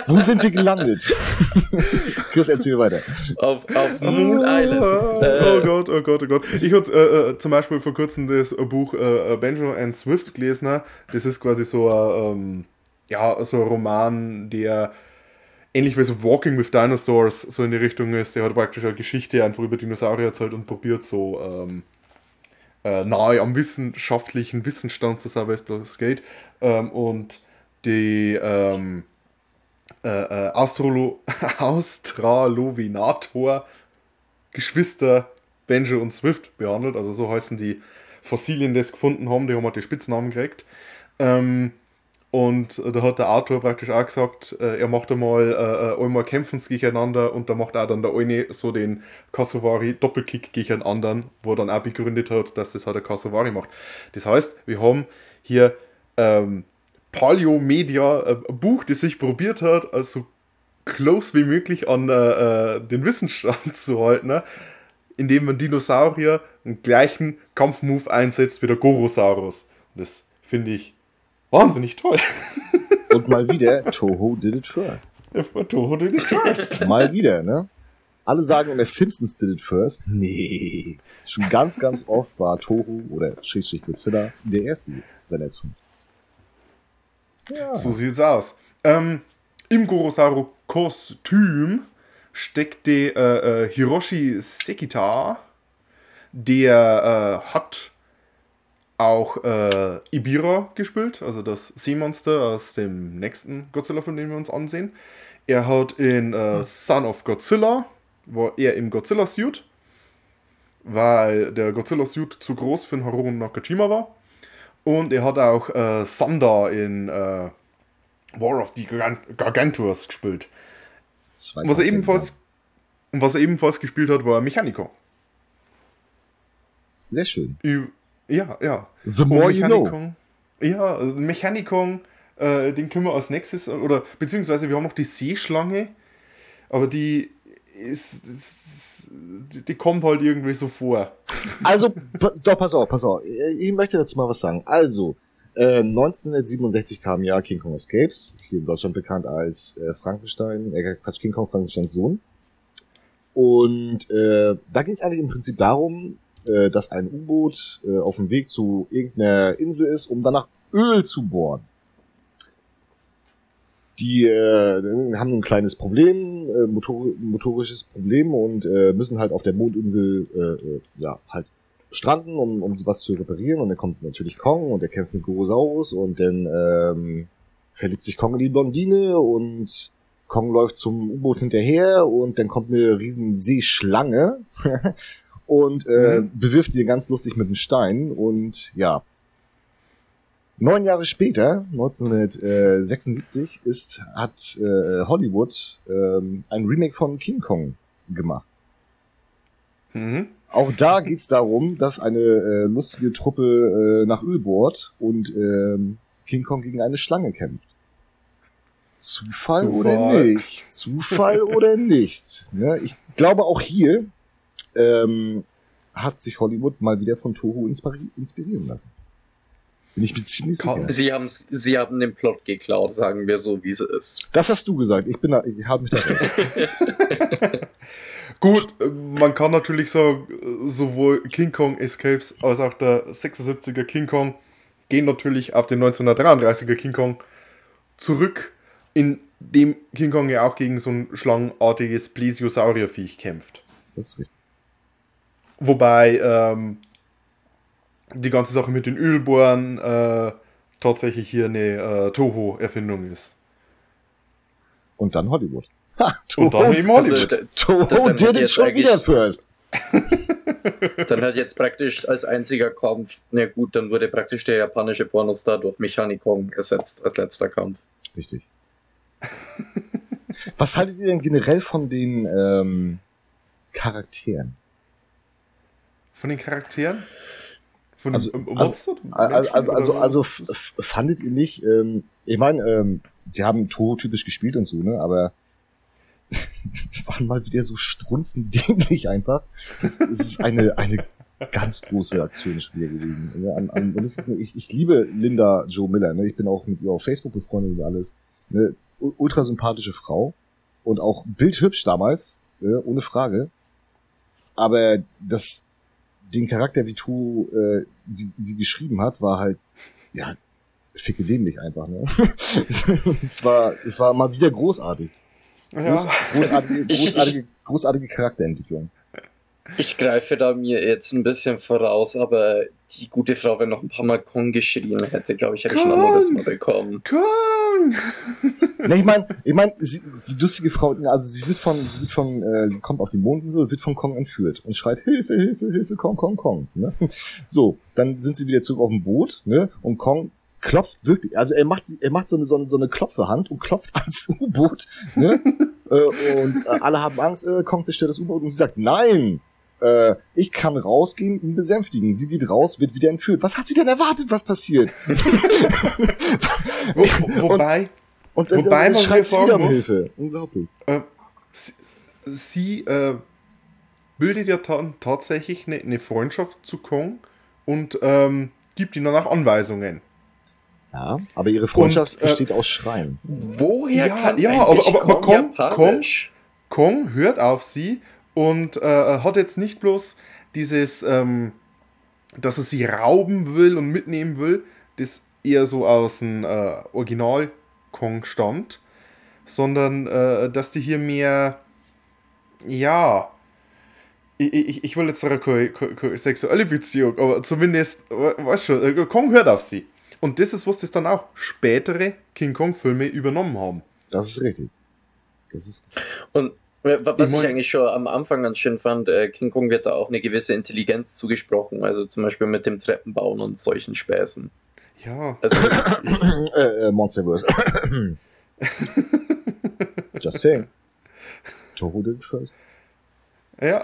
Wo sind wir gelandet? Chris, erzähl weiter. Auf, auf Moon Island. Oh Äh, Gott, oh Gott, oh Gott. Ich hatte äh, äh, zum Beispiel vor kurzem das äh, Buch äh, Benjo and Swift gelesen. Das ist quasi so ein, ähm, ja, so ein Roman, der ähnlich wie so Walking with Dinosaurs so in die Richtung ist. Der hat praktisch eine Geschichte einfach über Dinosaurier erzählt und probiert so ähm, äh, nahe am wissenschaftlichen Wissensstand zu sein, weil es geht. Ähm, und die ähm, äh, äh, Australo Australovinator Geschwister Benjo und Swift behandelt. Also so heißen die Fossilien, die es gefunden haben, die haben halt die Spitznamen gekriegt. Ähm, und da hat der Autor praktisch auch gesagt, äh, er macht einmal, äh, äh, einmal kämpfen sie gegeneinander und da macht auch dann der eine so den Kassowari Doppelkick gegen den anderen, wo er dann auch begründet hat, dass das halt der Kassowari macht. Das heißt, wir haben hier ähm, Paleo Media, ein Buch, das sich probiert hat, also close wie möglich an äh, den Wissensstand zu halten, ne? indem man Dinosaurier einen gleichen Kampfmove einsetzt wie der Gorosaurus. Das finde ich wahnsinnig toll. Und mal wieder, Toho did it first. Toho did it first. Mal wieder, ne? Alle sagen immer, Simpsons did it first. Nee. Schon ganz, ganz oft war Toho oder Schrägstrich Godzilla der erste seiner Zunft. Ja. So sieht's aus. Ähm, Im Gorosauro-Kostüm steckt der äh, äh, Hiroshi Sekita. Der äh, hat auch äh, Ibira gespielt, also das Seemonster aus dem nächsten Godzilla, von dem wir uns ansehen. Er hat in äh, Son of Godzilla war er im Godzilla-Suit, weil der Godzilla-Suit zu groß für den Haruo Nakajima war. Und er hat auch äh, Sander in äh, War of the Gargant Gargantuars gespielt. Und was er ebenfalls, und was er ebenfalls gespielt hat, war Mechanico. Sehr schön. Ü- Ja, ja. The more you know. Ja, Mechanicon, äh, den können wir als nächstes, oder beziehungsweise wir haben noch die Seeschlange, aber die ist, ist die, kommt halt irgendwie so vor. Also, doch, pass auf, pass auf. Ich möchte dazu mal was sagen. Also, äh, 1967 kam ja King Kong Escapes, hier in Deutschland bekannt als äh, Frankenstein, äh, Quatsch, King Kong Frankensteins Sohn. Und äh, da ging es eigentlich im Prinzip darum, äh, dass ein U-Boot äh, auf dem Weg zu irgendeiner Insel ist, um danach Öl zu bohren. Die äh, haben ein kleines Problem, äh, motor motorisches Problem und äh, müssen halt auf der Mondinsel äh, äh, ja halt stranden, um, um was zu reparieren. Und dann kommt natürlich Kong und der kämpft mit Gorosaurus und dann ähm, verliebt sich Kong in die Blondine und Kong läuft zum U-Boot hinterher und dann kommt eine riesen Seeschlange und äh, bewirft die ganz lustig mit einem Stein und ja. Neun Jahre später, 1976, ist, hat äh, Hollywood ähm, ein Remake von King Kong gemacht. Mhm. Auch da geht's darum, dass eine äh, lustige Truppe äh, nach Öl bohrt und ähm, King Kong gegen eine Schlange kämpft. Zufall, Zufall. oder nicht? Zufall oder nicht? Ja, ich glaube auch hier ähm, hat sich Hollywood mal wieder von Toho inspiri inspirieren lassen. Bin ich mir ziemlich sicher. Sie, haben's, sie haben den Plot geklaut, sagen wir so, wie es ist. Das hast du gesagt. Ich bin da, ich habe mich da. Gut, man kann natürlich sagen, sowohl King Kong Escapes als auch der 76er King Kong gehen natürlich auf den 1933er King Kong zurück, in dem King Kong ja auch gegen so ein schlangenartiges Plesiosaurierviech kämpft. Das ist richtig. Wobei ähm, die ganze Sache mit den Ölbohren äh, tatsächlich hier eine äh, Toho-Erfindung ist. Und dann Hollywood. Ha, Toho, Und dann eben Hollywood. Also, Toho it jetzt schon wieder first. Dann hat jetzt praktisch als einziger Kampf, na gut, dann wurde praktisch der japanische Pornostar durch Mechanikon ersetzt als letzter Kampf. Richtig. Was haltet ihr denn generell von den ähm, Charakteren? Von den Charakteren? Von Also- also-? Also, also, also, also fandet ihr nicht, ähm, ich meine, ähm, die haben Toho typisch gespielt und so, ne, aber waren mal wieder so strunzend dämlich einfach. Es ist eine, eine ganz große Aktion wieder gewesen. Ne? An, an, und es ist eine, ich, ich liebe Linda Joe Miller, ne? ich bin auch mit ihr auf Facebook befreundet und alles. Ne? Ultra sympathische Frau und auch bildhübsch damals, ne? ohne Frage. Aber das, den Charakter, wie Tu äh, sie, sie geschrieben hat, war halt, ja, ficke dämlich einfach, ne? es war, es war mal wieder großartig. Groß, ja. großartige, Ich- großartige, großartige Charakterentwicklung. Ich greife da mir jetzt ein bisschen voraus, aber die gute Frau, wenn noch ein paar Mal Kong geschrien hätte, glaube ich, hätte ich schon Kong! anderes mal bekommen. Kong! Ne, ich meine, ich mein, sie, die lustige Frau, also sie wird von, sie wird von, äh, sie kommt auf die Mondinsel, wird von Kong entführt und schreit Hilfe, Hilfe, Hilfe, Kong, Kong, Kong. Ne? So, dann sind sie wieder zurück auf dem Boot, ne? Und Kong klopft wirklich, also er macht, er macht so eine, so eine, so eine Klopfehand und klopft ans U-Boot, ne? äh, und äh, alle haben Angst, äh, Kong zerstört das U-Boot und sie sagt, nein, äh, ich kann rausgehen, ihn besänftigen. Sie geht raus, wird wieder entführt. Was hat sie denn erwartet, was passiert? Wo, wo, wobei, Und dann, Wobei man sie wieder um sagen muss- Hilfe. Unglaublich. äh, sie, sie äh, bildet ja dann tatsächlich eine, eine Freundschaft zu Kong und ähm, gibt ihm dann auch Anweisungen. Ja, aber ihre Freundschaft Und, äh, besteht aus Schreien. Woher Ja, kann ja, eigentlich aber- aber- aber Kong Kong-? Kong hört auf sie und äh, hat jetzt nicht bloß dieses, ähm, dass er sie rauben will und mitnehmen will, das eher so aus dem äh, Original Kong stammt, sondern äh, dass die hier mehr, ja, ich, ich, ich will jetzt sagen, keine, keine, keine sexuelle Beziehung, aber zumindest, we- weißt schon, äh, Kong hört auf sie. Und das ist, was das dann auch spätere King Kong-Filme übernommen haben. Das ist richtig. Das ist Und Was Ich eigentlich schon am Anfang ganz schön fand, äh, King Kong wird da auch eine gewisse Intelligenz zugesprochen, also zum Beispiel mit dem Treppenbauen und solchen Späßen. Ja, Also, äh, äh, Monsterverse. Just saying. It first. ja.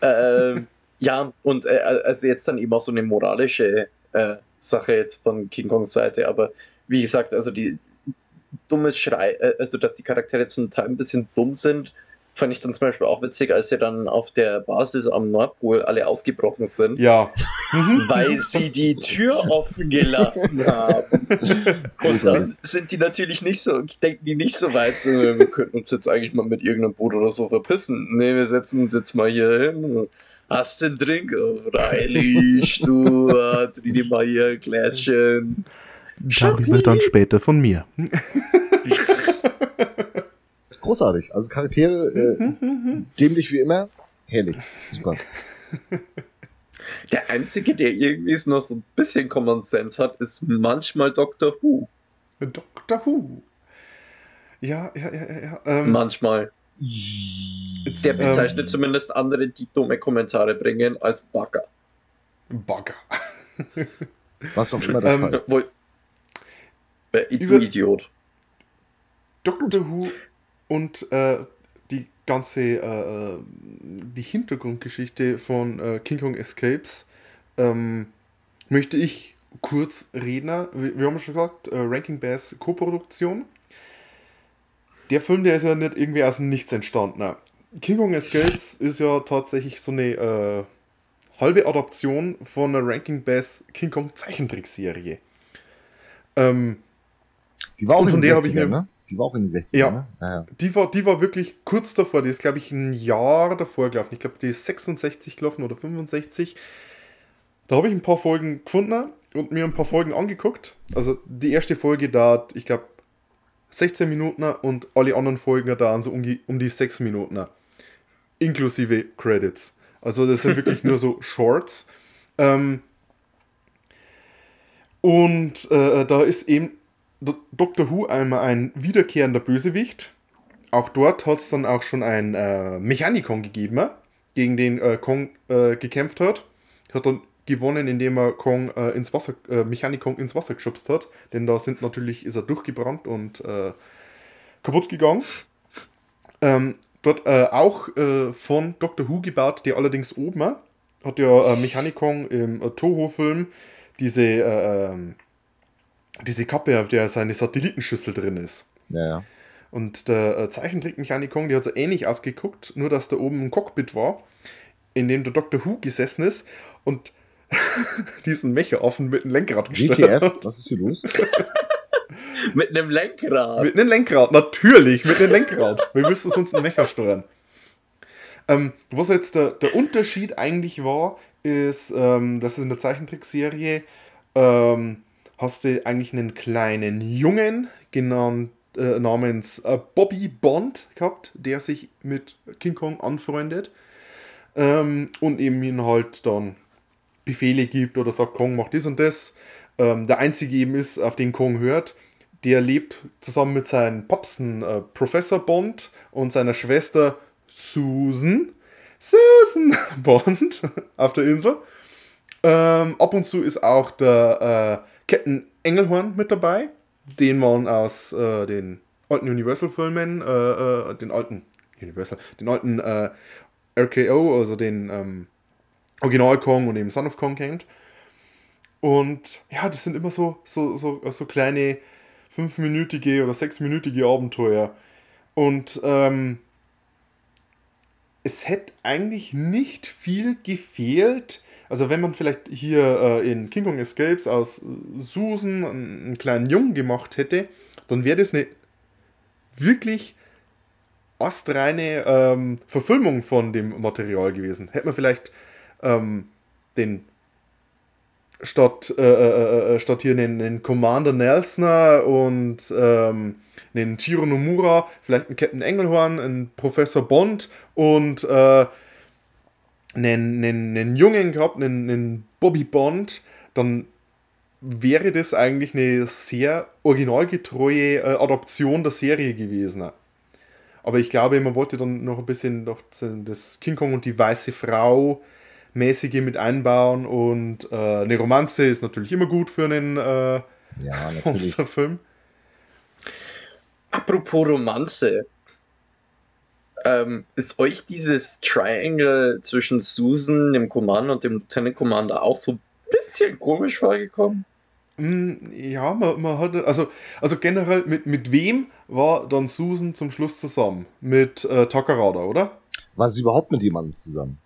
ähm, ja, und äh, also jetzt dann eben auch so eine moralische äh, Sache jetzt von King Kongs Seite, aber wie gesagt, also die dummes Schrei, äh, also dass die Charaktere zum Teil ein bisschen dumm sind, fand ich dann zum Beispiel auch witzig, als sie dann auf der Basis am Nordpol alle ausgebrochen sind. Ja. weil sie die Tür offen gelassen haben. Und dann sind die natürlich nicht so, denken die nicht so weit, so, wir könnten uns jetzt eigentlich mal mit irgendeinem Boot oder so verpissen. Nee, wir setzen uns jetzt mal hier hin. Hast einen Drink? Oh, freilich, du, trink dir mal hier ein Gläschen. Darüber dann später von mir. Großartig. Also Charaktere, äh, dämlich wie immer, herrlich. Super. Der Einzige, der irgendwie noch so ein bisschen Common Sense hat, ist manchmal Dr. Who. Doctor Who. Ja, ja, ja, ja. ja. Ähm, Manchmal. Der ähm, bezeichnet zumindest andere, die dumme Kommentare bringen, als Bagger. Bagger. Was auch immer das Ähm, heißt. Wo, äh, du Idiot. Doctor Who und äh, die ganze äh, äh, die Hintergrundgeschichte von äh, King Kong Escapes ähm, möchte ich kurz reden. Wir, wir haben schon gesagt, äh, Ranking Bass Co-Produktion. Der Film, der ist ja nicht irgendwie aus Nichts entstanden. King Kong Escapes ist ja tatsächlich so eine äh, halbe Adaption von einer Ranking Bass King Kong Zeichentrickserie. Ähm, Die war auch in von den der hab ich 60ern, mir- ne? Die war auch in den 60ern, Ja. ne? Ja, ja. Die war, die war wirklich kurz davor. Die ist, glaube ich, ein Jahr davor gelaufen. Ich glaube, die ist 66 gelaufen oder 65. Da habe ich ein paar Folgen gefunden und mir ein paar Folgen angeguckt. Also die erste Folge dauert, ich glaube, 16 Minuten und alle anderen Folgen dauern so um die, um die 6 Minuten. Inklusive Credits. Also das sind wirklich nur so Shorts. Ähm, und äh, da ist eben Doctor Who einmal ein wiederkehrender Bösewicht. Auch dort hat es dann auch schon ein äh, Mechanikon gegeben, gegen den äh, Kong äh, gekämpft hat. Hat dann gewonnen, indem er Kong äh, ins Wasser, äh, Mechanikon ins Wasser geschubst hat. Denn da sind natürlich, ist er durchgebrannt und äh, kaputt gegangen. Ähm, dort äh, auch äh, von Doctor Who gebaut, der allerdings oben hat ja äh, Mechanikon im äh, Toho-Film diese, äh, ähm, diese Kappe, auf der seine Satellitenschüssel drin ist. ja, ja. Und der äh, Zeichentrickmechanikon, der hat so ähnlich ausgeguckt, nur dass da oben ein Cockpit war, in dem der Dr. Who gesessen ist und diesen Mecheraffen mit einem Lenkrad gesteuert WTF, hat. was ist hier los? Mit einem Lenkrad. Mit einem Lenkrad, natürlich, mit einem Lenkrad. Wir müssen sonst einen Mecher steuern. Ähm, was jetzt der, der Unterschied eigentlich war, ist, ähm, dass in der Zeichentrickserie ähm, hast du eigentlich einen kleinen Jungen genannt, äh, namens äh, Bobby Bond gehabt, der sich mit King Kong anfreundet ähm, und eben ihn halt dann Befehle gibt oder sagt, Kong macht das und das. Ähm, der einzige eben ist, auf den Kong hört. Der lebt zusammen mit seinen Popsen äh, Professor Bond und seiner Schwester Susan. Susan Bond auf der Insel. Ähm, ab und zu ist auch der äh, Captain Engelhorn mit dabei, den man aus äh, den alten Universal-Filmen, äh, äh, den alten Universal, den alten äh, RKO, also den ähm, Original Kong und eben Son of Kong kennt. Und ja, das sind immer so, so, so, so kleine fünfminütige oder sechsminütige Abenteuer. Und ähm, es hätte eigentlich nicht viel gefehlt. Also wenn man vielleicht hier äh, in King Kong Escapes aus äh, Susan einen, einen kleinen Jungen gemacht hätte, dann wäre das eine wirklich astreine ähm, Verfilmung von dem Material gewesen. Hätte man vielleicht ähm, den statt, äh, äh, äh, statt hier einen, einen Commander Nelsoner und ähm, einen Chiro Nomura, vielleicht einen Captain Engelhorn, einen Professor Bond und äh, einen, einen, einen Jungen gehabt, einen, einen Bobby Bond, dann wäre das eigentlich eine sehr originalgetreue äh, Adaption der Serie gewesen. aber ich glaube, man wollte dann noch ein bisschen noch das King Kong und die weiße Frau mäßige mit einbauen und äh, eine Romanze ist natürlich immer gut für einen äh, Ja. Monsterfilm. Apropos Romanze. Ähm, ist euch dieses Triangle zwischen Susan, dem Commander und dem Lieutenant Commander auch so ein bisschen komisch vorgekommen? Mm, Ja, man, man hat, also, also generell, mit, mit wem war dann Susan zum Schluss zusammen? Mit äh, Takarada, oder? War sie überhaupt mit jemandem zusammen?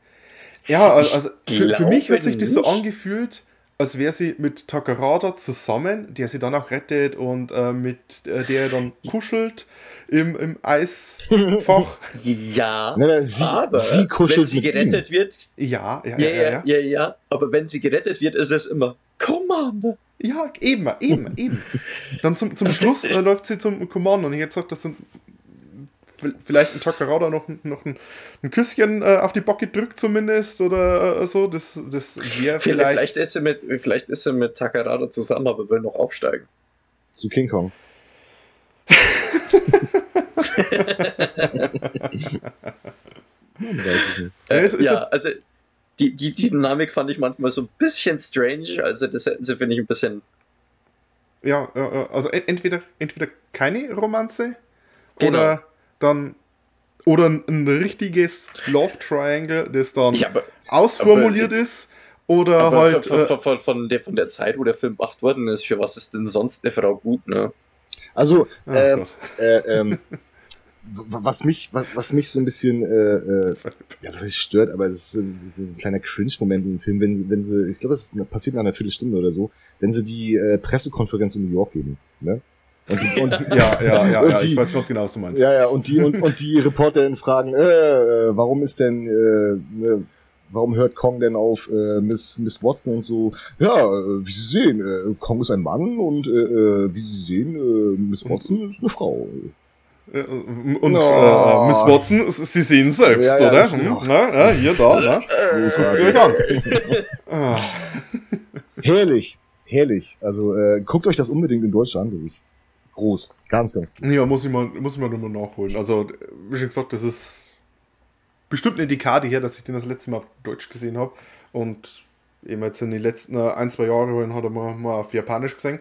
Ja, also für, für mich hat sich das so angefühlt, als wäre sie mit Takarada zusammen, der sie dann auch rettet und äh, mit äh, der dann kuschelt im, im Eisfach. Ja, Nein, nein, sie- aber sie kuschelt wenn sie mit ihm. gerettet wird, ja, ja, ja ja, ja. ja, ja, ja, aber wenn sie gerettet wird, ist es immer Commander. Ja, eben, eben, eben. Dann zum, zum Schluss äh, läuft sie zum Commander und ich hätte gesagt, das sind vielleicht ein Takarada noch, ein- noch ein, ein Küsschen äh, auf die Backe drückt zumindest oder äh, so. Das, das wäre Vielleicht, vielleicht. ist sie mit, vielleicht ist sie mit Takarada zusammen, aber will noch aufsteigen. Zu King Kong. Man weiß es nicht. Ja, Äh, es ist ja, also die, die, die Dynamik fand ich manchmal so ein bisschen strange. Also das hätten sie, finde ich, ein bisschen. Ja, also en- entweder, entweder keine Romanze Genau. oder dann oder ein, richtiges Love Triangle, das dann Ja, aber, ausformuliert ist oder aber halt von, äh, von, von, von, der, von der Zeit, wo der Film gemacht worden ist, für was ist denn sonst eine Frau gut, ne? Also, oh ähm, Gott. äh, ähm, was mich, was, was mich so ein bisschen, äh, äh, ja, was heißt stört, aber es ist, es ist ein kleiner Cringe-Moment im Film, wenn sie, wenn sie, ich glaube, es passiert nach einer Viertelstunde oder so, wenn sie die äh, Pressekonferenz in New York geben, ne? Und die, und, ja, ja, ja, und ja, die- ich weiß ganz genau, was du meinst. Ja, ja, und die, und, und die Reporterinnen fragen, äh, äh, warum ist denn, äh, ne, warum hört Kong denn auf äh, Miss, Miss Watson und so? Ja, äh, wie Sie sehen, äh, Kong ist ein Mann und äh, äh, wie Sie sehen, äh, Miss Watson ist eine Frau. Äh, Und Oh. äh, Miss Watson, Sie sehen selbst, Ja, ja, oder? Hm? Na, ja, hier, da, ne? An. Ah, Herrlich, herrlich. Also äh, guckt euch das unbedingt in Deutschland, das ist groß, ganz, ganz groß. ja, muss ich mal, muss ich mal nochmal nachholen. Also, wie schon gesagt, das ist bestimmt eine Dekade her, dass ich den das letzte Mal auf Deutsch gesehen habe. Und eben jetzt in den letzten äh, ein, zwei Jahren hat er mal, mal auf Japanisch gesehen.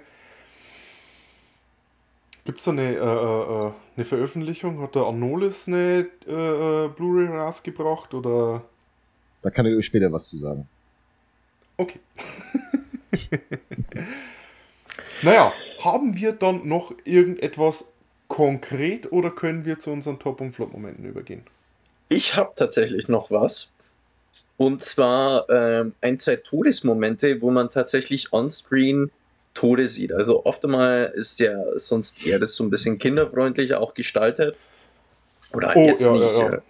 Gibt es da eine, äh, äh, äh, eine Veröffentlichung? Hat der Arnolis eine äh, äh, Blu-ray rausgebracht? Oder Da kann ich euch später was zu sagen. Okay. naja, haben wir dann noch irgendetwas konkret oder können wir zu unseren Top- und Flop-Momenten übergehen? Ich habe tatsächlich noch was. Und zwar ähm, ein, zwei Todesmomente, wo man tatsächlich onscreen Tode sieht. Also oft einmal ist ja sonst eher das so ein bisschen kinderfreundlicher auch gestaltet. Oder Oh, jetzt ja, nicht ja, ja. Äh,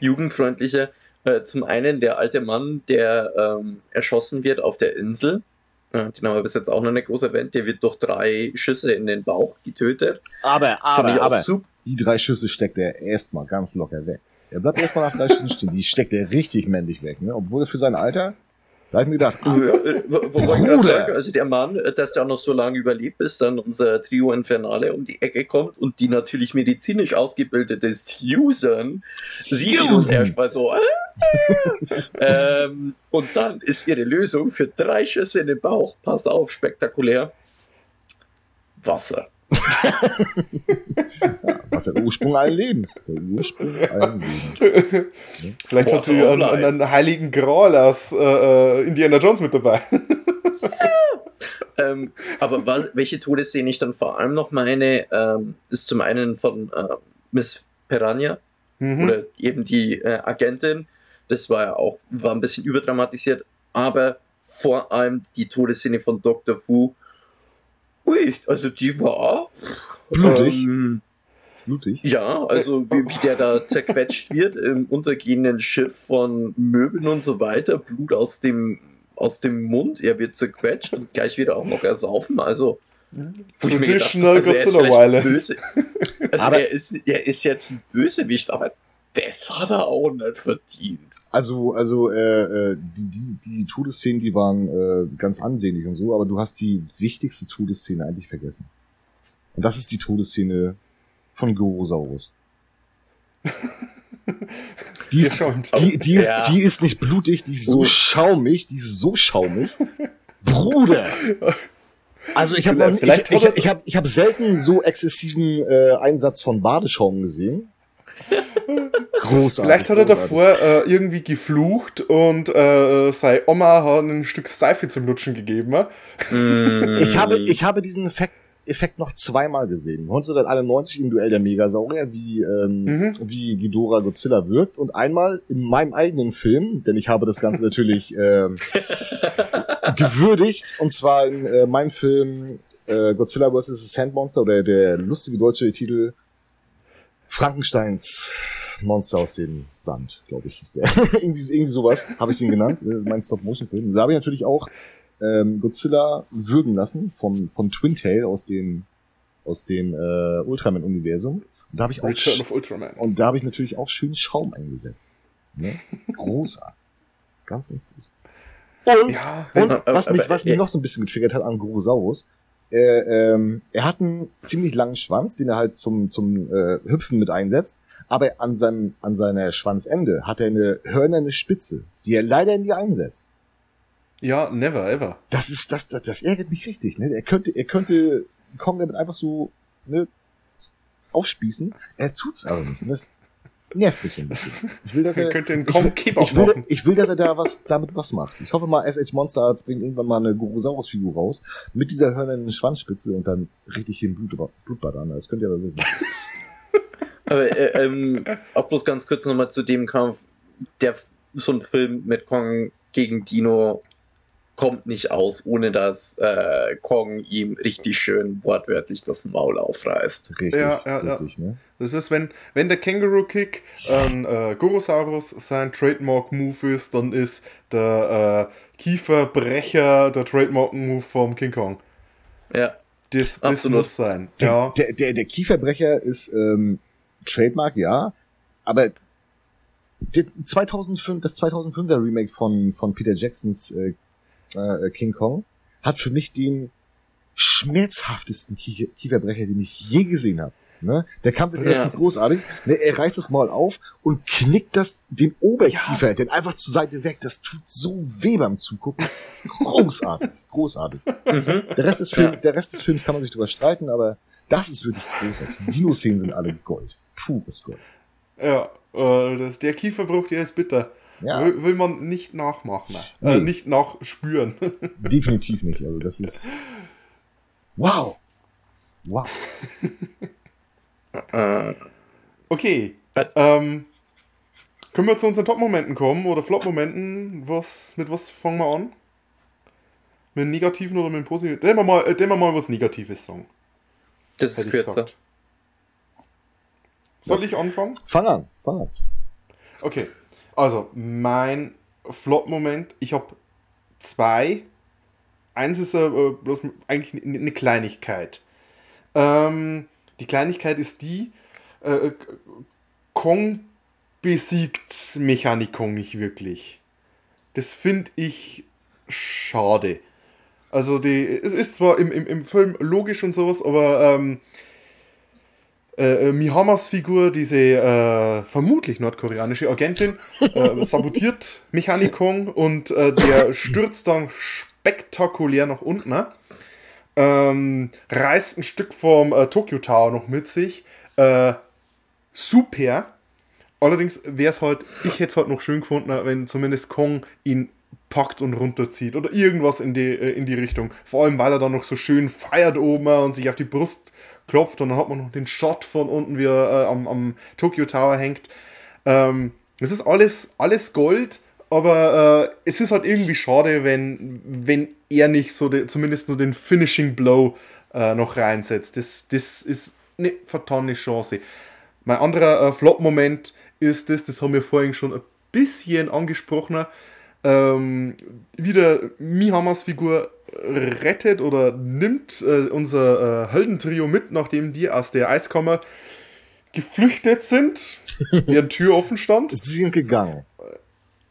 jugendfreundlicher. Äh, zum einen der alte Mann, der ähm, erschossen wird auf der Insel. Den haben wir bis jetzt auch noch nicht groß erwähnt. Der wird durch drei Schüsse in den Bauch getötet. Aber, auch super. die drei Schüsse steckt er erstmal ganz locker weg. Er bleibt erstmal nach drei Schüssen stehen. Die steckt er richtig männlich weg, ne? Obwohl er für sein Alter, da hab ich mir gedacht, ah, äh, wo, wo wollte ich gerade sagen, also der Mann, äh, dass der noch so lange überlebt, bis dann unser Trio Infernale um die Ecke kommt und die natürlich medizinisch ausgebildete Susan sieht uns erstmal so. äh, ähm, und dann ist ihre Lösung für drei Schüsse in den Bauch, passt auf, spektakulär. Wasser. was ist der Ursprung allen Lebens? Der Ursprung allen Lebens. Vielleicht hat sie einen, Life. einen heiligen Gral aus äh, äh, Indiana Jones mit dabei. Ähm, aber was, welche Todesszene ich dann vor allem noch meine, ähm, ist zum einen von äh, Miss Piranha, Mhm. oder eben die äh, Agentin. Das war ja auch, war ein bisschen überdramatisiert, aber vor allem die Todesszene von Dr. Fu. Ui, also die war Blutig. Ähm, Blutig. ja, also wie, wie der da zerquetscht wird im untergehenden Schiff von Möbeln und so weiter, Blut aus dem aus dem Mund, er wird zerquetscht und gleich wieder auch noch ersaufen, also wo ich mir gedacht also er ist vielleicht böse, also Aber- er ist er ist jetzt ein Bösewicht, aber das hat er auch nicht verdient. Also, also, äh, äh, die, die, die Todesszenen, die waren äh, ganz ansehnlich und so, aber du hast die wichtigste Todesszene eigentlich vergessen. Und das ist die Todesszene von Gorosaurus. Die ist, die, die, ist, Ja. die ist nicht blutig, die ist so Uh. schaumig, die ist so schaumig. Bruder! Also ich habe ich, ich, ich hab, ich hab selten so exzessiven äh, Einsatz von Badeschaum gesehen. Großartig. Vielleicht hat er davor äh, irgendwie geflucht und äh, seine Oma hat ein Stück Seife zum Lutschen gegeben. äh? Ich habe, ich habe diesen Effekt, Effekt noch zweimal gesehen. 1991 im Duell der Megasaurier, wie, ähm, Mhm. wie Ghidorah Godzilla wirkt. Und einmal in meinem eigenen Film, denn ich habe das Ganze natürlich ähm, gewürdigt. Und zwar in äh, meinem Film äh, Godzilla vs. the Sand Monster oder der lustige deutsche Titel Frankensteins Monster aus dem Sand, glaube ich, hieß der. irgendwie, irgendwie sowas habe ich den genannt. Mein Stop-Motion-Film. Da habe ich natürlich auch ähm, Godzilla würgen lassen vom, von Twin Tail aus dem, aus dem äh, Ultraman-Universum. Und da habe ich auch Return of Ultraman. und da habe ich natürlich auch schön Schaum eingesetzt. Ne? Großartig. ganz, ganz groß. Und, Ja, und aber- was mich, aber- was mich äh, noch so ein bisschen getriggert hat an Gorosaurus, äh, ähm, er hat einen ziemlich langen Schwanz, den er halt zum, zum äh, Hüpfen mit einsetzt, aber an seinem, an seiner Schwanzende hat er eine hörnerne Spitze, die er leider nie einsetzt. Ja, never ever. Das ist, das, das, das ärgert mich richtig, ne? Er könnte, er könnte Kong damit einfach so, ne, aufspießen. Er tut's aber nicht. Und das nervt mich ein bisschen. Ich will, dass Er er, könnte ich, Kong will- Kebab ich, will, ich will, dass er da was, damit was macht. Ich hoffe mal, SH Monster Arts bringt irgendwann mal eine Gorosaurus-Figur raus. Mit dieser hörnernen Schwanzspitze und dann richtig hier ein Blut, Blutbad an. Das könnt ihr aber wissen. Aber äh, ähm, auch bloß ganz kurz nochmal zu dem Kampf. Der, so ein Film mit Kong gegen Dino kommt nicht aus, ohne dass äh, Kong ihm richtig schön wortwörtlich das Maul aufreißt. Richtig, Ja, ja, ja. richtig, ne? Das ist, wenn, wenn der Känguru Kick ein äh, Gorosaurus sein Trademark-Move ist, dann ist der äh, Kieferbrecher der Trademark-Move vom King Kong. Ja. Das, das Absolut. muss sein. Der, Ja. der, der, der Kieferbrecher ist ähm, Trademark, ja, aber der 2005, das 2005er Remake von, von Peter Jacksons äh, äh, King Kong hat für mich den schmerzhaftesten Kie Kieferbrecher, den ich je gesehen habe. Ne? Der Kampf ist Ja. erstens großartig, ne? er reißt es mal auf und knickt das den Oberkiefer, den einfach zur Seite weg. Das tut so weh beim Zugucken. Großartig, großartig. Der Rest des Films, Ja. der Rest des Films kann man sich drüber streiten, aber das ist wirklich großartig. Die Dino-Szenen sind alle Gold. Pures Gold. Ja, äh, das, der Kieferbruch, der ist bitter. Ja. Will, will man nicht nachmachen. Äh, Nee. nicht nachspüren. Definitiv nicht. Also das ist. Wow! Wow. Äh, okay. Äh. Ähm, können wir zu unseren Top-Momenten kommen oder Flop-Momenten? Was, mit was fangen wir an? Mit dem Negativen oder mit dem Positiven? Den wir mal, äh, den wir mal was Negatives sagen. das ist kürzer. gesagt. Soll ich anfangen? Fang an, fang an. Okay, also mein Flop-Moment, ich habe zwei. Eins ist äh, bloß eigentlich eine Kleinigkeit. Ähm, die Kleinigkeit ist die, äh, Kong besiegt Mechanikong nicht wirklich. Das finde ich schade. Also die, es ist zwar im, im, im Film logisch und sowas, aber ähm, äh, äh, Mihamas Figur, diese äh, vermutlich nordkoreanische Agentin, äh, sabotiert Mechanikong und äh, der stürzt dann spektakulär nach unten. ne? Ähm, reißt ein Stück vom äh, Tokyo Tower noch mit sich. Äh, super. Allerdings wäre es halt, ich hätte es halt noch schön gefunden, wenn zumindest Kong ihn packt und runterzieht oder irgendwas in die, in die Richtung. Vor allem, weil er dann noch so schön feiert oben und sich auf die Brust klopft und dann hat man noch den Shot von unten, wie er äh, am, am Tokyo Tower hängt. Ähm, es ist alles, alles Gold, aber äh, es ist halt irgendwie schade, wenn, wenn er nicht so de, zumindest nur den Finishing Blow äh, noch reinsetzt. Das, das ist eine vertane Chance. Mein anderer äh, Flop-Moment ist das, das haben wir vorhin schon ein bisschen angesprochen, ähm, wieder Mihamas Figur rettet oder nimmt äh, unser äh, Heldentrio mit, nachdem die aus der Eiskammer geflüchtet sind, deren Tür offen stand. Sie sind gegangen.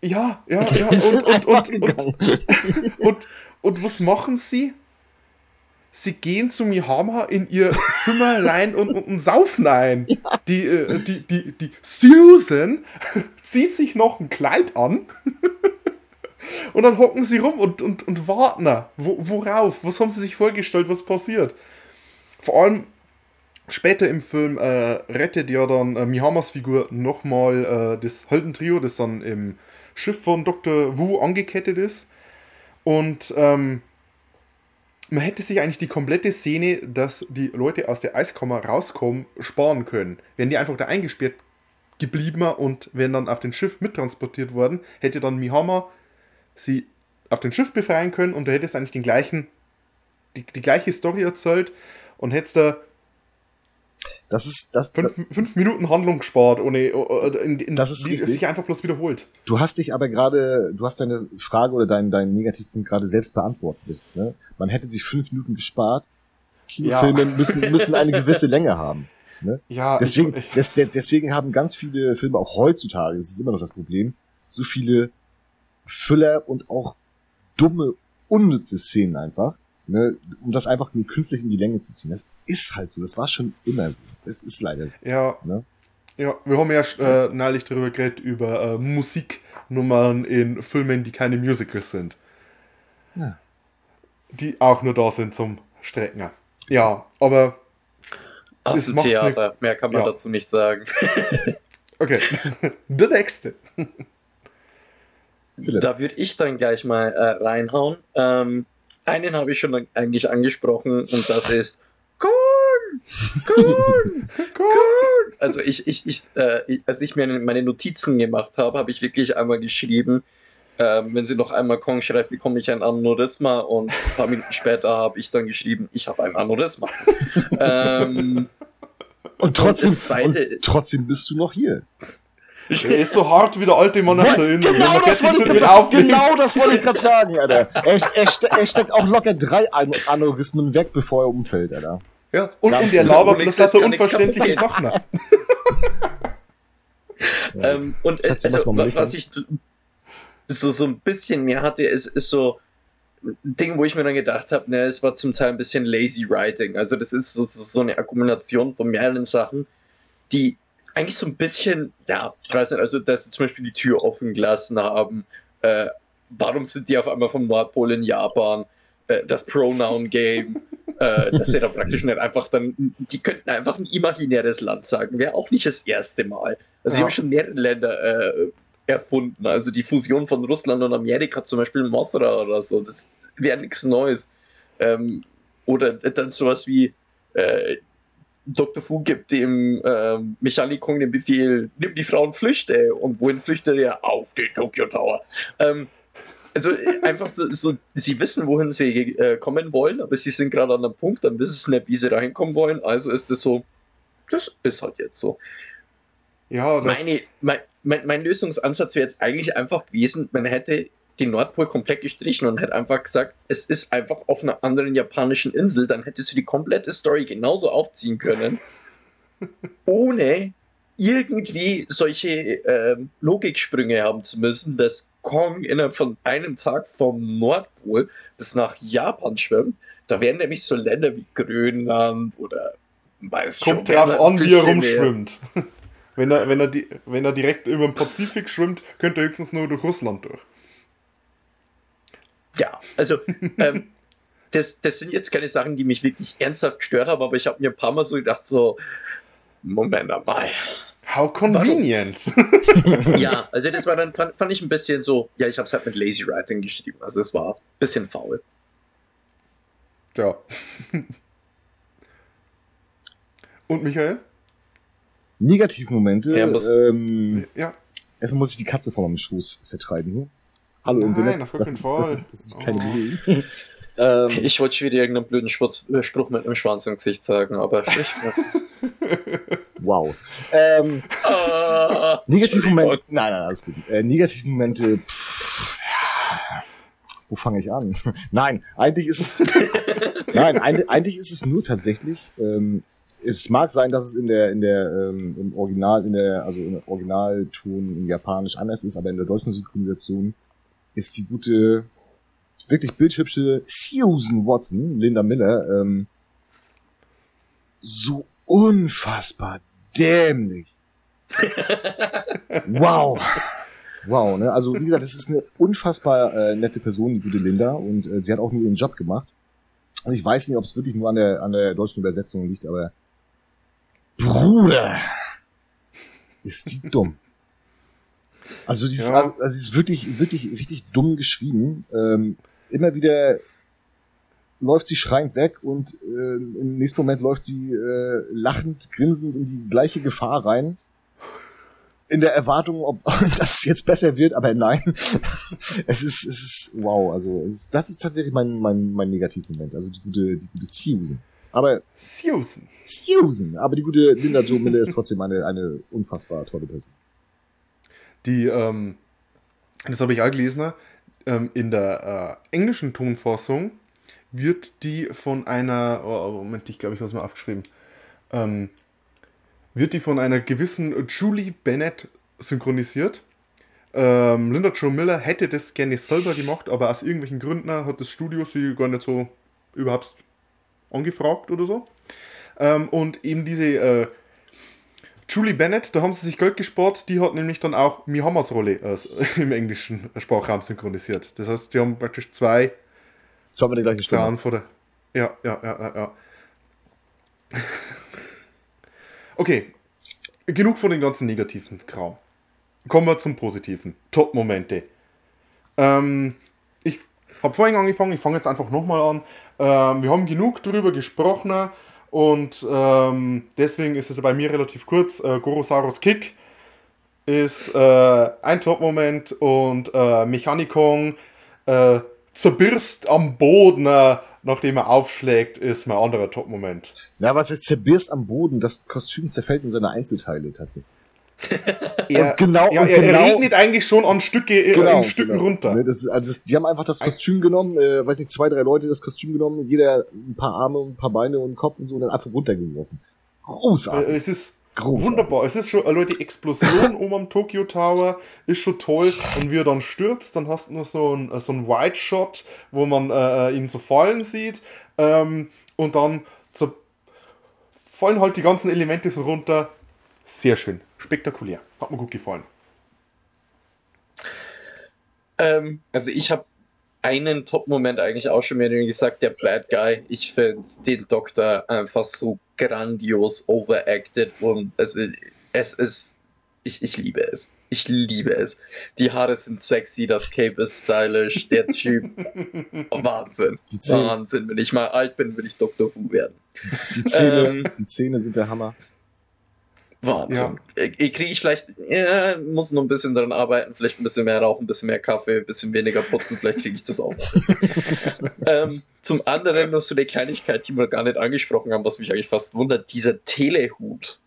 Ja, ja, ja. Und, und, und, und, und, was machen sie? sie gehen zu Mihama in ihr Zimmerlein und, und, und saufen ein. Die, äh, die, die, die Susan zieht sich noch ein Kleid an. Und dann hocken sie rum und, und, und warten. Wo, worauf? Was haben sie sich vorgestellt, was passiert? Vor allem später im Film äh, rettet ja dann äh, Mihamas Figur nochmal äh, das Heldentrio, das dann im Schiff von Dr. Wu angekettet ist. Und ähm, man hätte sich eigentlich die komplette Szene, dass die Leute aus der Eiskammer rauskommen, sparen können. Wären die einfach da eingesperrt geblieben und wären dann auf den Schiff mittransportiert worden, hätte dann Mihama sie auf dem Schiff befreien können und du hättest eigentlich den gleichen, die, die gleiche Story erzählt und hättest da Das ist, das, fünf, fünf Minuten Handlung gespart, ohne in, in, Das ist die richtig. es sich einfach bloß wiederholt. Du hast dich aber gerade, du hast deine Frage oder deinen deinen Negativpunkt gerade selbst beantwortet. Ne? Man hätte sich fünf Minuten gespart. Kinofilme müssen, müssen eine gewisse Länge haben. Ne? Ja, Deswegen, ich, des, de- deswegen haben ganz viele Filme auch heutzutage, das ist immer noch das Problem, so viele Füller und auch dumme, unnütze Szenen einfach, ne, um das einfach nur künstlich in die Länge zu ziehen. Das ist halt so, das war schon immer so. Das ist leider so. ja, Ne? ja, wir haben ja äh, neulich darüber geredet, über äh, Musiknummern in Filmen, die keine Musicals sind. Ja. Die auch nur da sind zum Strecken. Ja, aber Das macht's Theater, mehr kann man Ja. dazu nicht sagen. okay. Der nächste. Philipp. Da würde ich dann gleich mal äh, reinhauen. Ähm, einen habe ich schon eigentlich angesprochen und das ist Korn! Korn! Korn! Also ich, ich, ich, äh, als ich mir meine Notizen gemacht habe, habe ich wirklich einmal geschrieben, ähm, wenn sie noch einmal Kong schreibt, bekomme ich ein Aneurysma und ein paar Minuten später habe ich dann geschrieben, ich habe ein Aneurysma. ähm, Und trotzdem, Zweite- und trotzdem bist du noch hier. Er ist so hart wie der alte Insel. Genau Man das wollte ich gerade. Genau das wollte ich gerade sagen, Alter. Er, er, ste er steckt auch locker drei An Aneurysmen weg, bevor er umfällt, Alter. Ja, und, Ganz und der genau. labert das nichts unverständliche Sachen. Ähm, und äh, also, was ich so, so ein bisschen mehr hatte, ist, ist so ein Ding, wo ich mir dann gedacht habe, ne, es war zum Teil ein bisschen lazy writing. Also das ist so, so, so eine Akkumulation von mehreren Sachen, die eigentlich so ein bisschen, ja, ich weiß nicht, also dass sie zum Beispiel die Tür offen gelassen haben, äh, warum sind die auf einmal vom Nordpol in Japan, äh, das Pronoun-Game, äh, dass sie dann praktisch nicht einfach dann, die könnten einfach ein imaginäres Land sagen, wäre auch nicht das erste Mal. Also die Ja. haben schon mehrere Länder äh, erfunden. Also die Fusion von Russland und Amerika, zum Beispiel Mosra oder so, das wäre nichts Neues. Ähm, oder dann sowas wie äh, Dr. Fu gibt dem ähm, Mechanikon den Befehl, nimm die Frau und flüchte. Und wohin flüchtet er? Auf den Tokyo Tower. Ähm, also äh, einfach so, so, sie wissen, wohin sie äh, kommen wollen, aber sie sind gerade an einem Punkt, dann wissen sie nicht, wie sie da hinkommen wollen. Also ist es so, das ist halt jetzt so. Ja, das, Meine, mein, mein, mein Lösungsansatz wäre jetzt eigentlich einfach gewesen, man hätte den Nordpol komplett gestrichen und hätte einfach gesagt, es ist einfach auf einer anderen japanischen Insel, dann hättest du die komplette Story genauso aufziehen können, ohne irgendwie solche ähm, Logiksprünge haben zu müssen, dass Kong innerhalb von einem Tag vom Nordpol bis nach Japan schwimmt. Da wären nämlich so Länder wie Grönland oder weiß kommt drauf an, wie er mehr. rumschwimmt. Wenn er, wenn, er wenn er direkt über den Pazifik schwimmt, könnte er höchstens nur durch Russland durch. Also ähm, das, das sind jetzt keine Sachen, die mich wirklich ernsthaft gestört haben, aber ich habe mir ein paar Mal so gedacht, so, Moment einmal. How convenient. ja, also das war dann, fand, fand ich ein bisschen so, ja, ich habe es halt mit Lazy Writing geschrieben, also es war ein bisschen faul. ja. Und Michael? Negativmomente. Ja, muss- ähm, Ja. erstmal muss ich die Katze von meinem Schoß vertreiben hier. Hallo Nein, Internet. auf Das Fall. das ist, das ist keine Oh. Ähm, Ich wollte schon wieder irgendeinen blöden Spruch, äh, Spruch mit einem Schwanz im Gesicht sagen, aber ich. wow. Ähm, ah, Negativmomente. Nein, nein, alles gut. Äh, Negativmomente. Pff, ja, wo fange ich an? nein, eigentlich ist es. nein, eigentlich, eigentlich ist es nur tatsächlich. Ähm, es mag sein, dass es in der in der ähm, im Original in der also im Originalton in Japanisch anders ist, aber in der deutschen Synchronisation ist die gute wirklich bildhübsche Susan Watson, Linda Miller, ähm, so unfassbar dämlich. wow. Wow, ne? Also wie gesagt, das ist eine unfassbar äh, nette Person, die gute Linda, und äh, sie hat auch nur ihren Job gemacht. Und ich weiß nicht, ob es wirklich nur an der, an der deutschen Übersetzung liegt, aber Bruder, ist die dumm. Also die ist, Ja. also, also die ist wirklich, wirklich richtig dumm geschrieben. Ähm, immer wieder läuft sie schreiend weg und äh, im nächsten Moment läuft sie äh, lachend, grinsend in die gleiche Gefahr rein. In der Erwartung, ob das jetzt besser wird, aber nein. es ist, es ist, wow, also es das ist tatsächlich mein, mein, mein Negativmoment. Also die gute, die gute Susan. Aber Susan. Susan, aber die gute Linda Jo Miller ist trotzdem eine, eine unfassbar tolle Person. Die, ähm, das habe ich auch gelesen, ähm, in der äh, englischen Tonfassung wird die von einer, oh, Moment, ich glaube, ich habe es mal aufgeschrieben, ähm, wird die von einer gewissen Julie Bennett synchronisiert. Ähm, Linda Jo Miller hätte das gerne selber gemacht, aber aus irgendwelchen Gründen hat das Studio sie gar nicht so überhaupt angefragt oder so. Ähm, und eben diese äh, Julie Bennett, da haben sie sich Geld gespart, die hat nämlich dann auch Mihamas Rolle äh, im englischen Sprachraum synchronisiert. Das heißt, die haben praktisch zwei Zweimal die gleiche Stimme. Vor der. Ja, ja, ja, ja, ja. Okay, genug von den ganzen negativen Kram. Kommen wir zum Positiven. Top-Momente. Ähm, ich habe vorhin angefangen, ich fange jetzt einfach nochmal an. Ähm, wir haben genug darüber gesprochen und ähm, deswegen ist es bei mir relativ kurz. Äh, Gorosaurus Kick ist äh, ein Top-Moment und äh, Mechanikon äh, zerbirst am Boden, äh, nachdem er aufschlägt, ist mein anderer Top-Moment. Na, was ist zerbirst am Boden? Das Kostüm zerfällt in seine Einzelteile tatsächlich. Er, genau- ja, und er genau- regnet eigentlich schon an Stücke, äh, in Stücken runter. Ne, das also das, die haben einfach das Kostüm genommen, äh, weiß nicht, zwei, drei Leute das Kostüm genommen, jeder ein paar Arme, ein paar Beine und einen Kopf und so und dann einfach runtergeworfen. Großartig. Äh, Es ist Großartig. wunderbar. Es ist schon, äh, Leute, die Explosion um am Tokyo Tower ist schon toll. Und wie er dann stürzt, dann hast du noch so ein, äh, so ein Wide Shot, wo man äh, ihn so fallen sieht. Ähm, und dann so fallen halt die ganzen Elemente so runter. Sehr schön. Spektakulär. Hat mir gut gefallen. Ähm, also ich habe einen Top-Moment eigentlich auch schon mehr gesagt, der Bad Guy. Ich finde den Doktor einfach so grandios overacted und es, ist- es ist, ich, ich liebe es. Ich liebe es. Die Haare sind sexy, das Cape ist stylisch, der Typ, Wahnsinn. Die Zähne, Wahnsinn. Wenn ich mal alt bin, will ich Dr. Fu werden. die, Zähne, Ähm. die Zähne sind der Hammer. Wahnsinn. Äh, Kriege ich vielleicht, ja, muss noch ein bisschen daran arbeiten, vielleicht ein bisschen mehr rauchen, ein bisschen mehr Kaffee, ein bisschen weniger putzen, vielleicht kriege ich das auch. Ähm, zum anderen noch so eine Kleinigkeit, die wir gar nicht angesprochen haben, was mich eigentlich fast wundert, dieser Telehut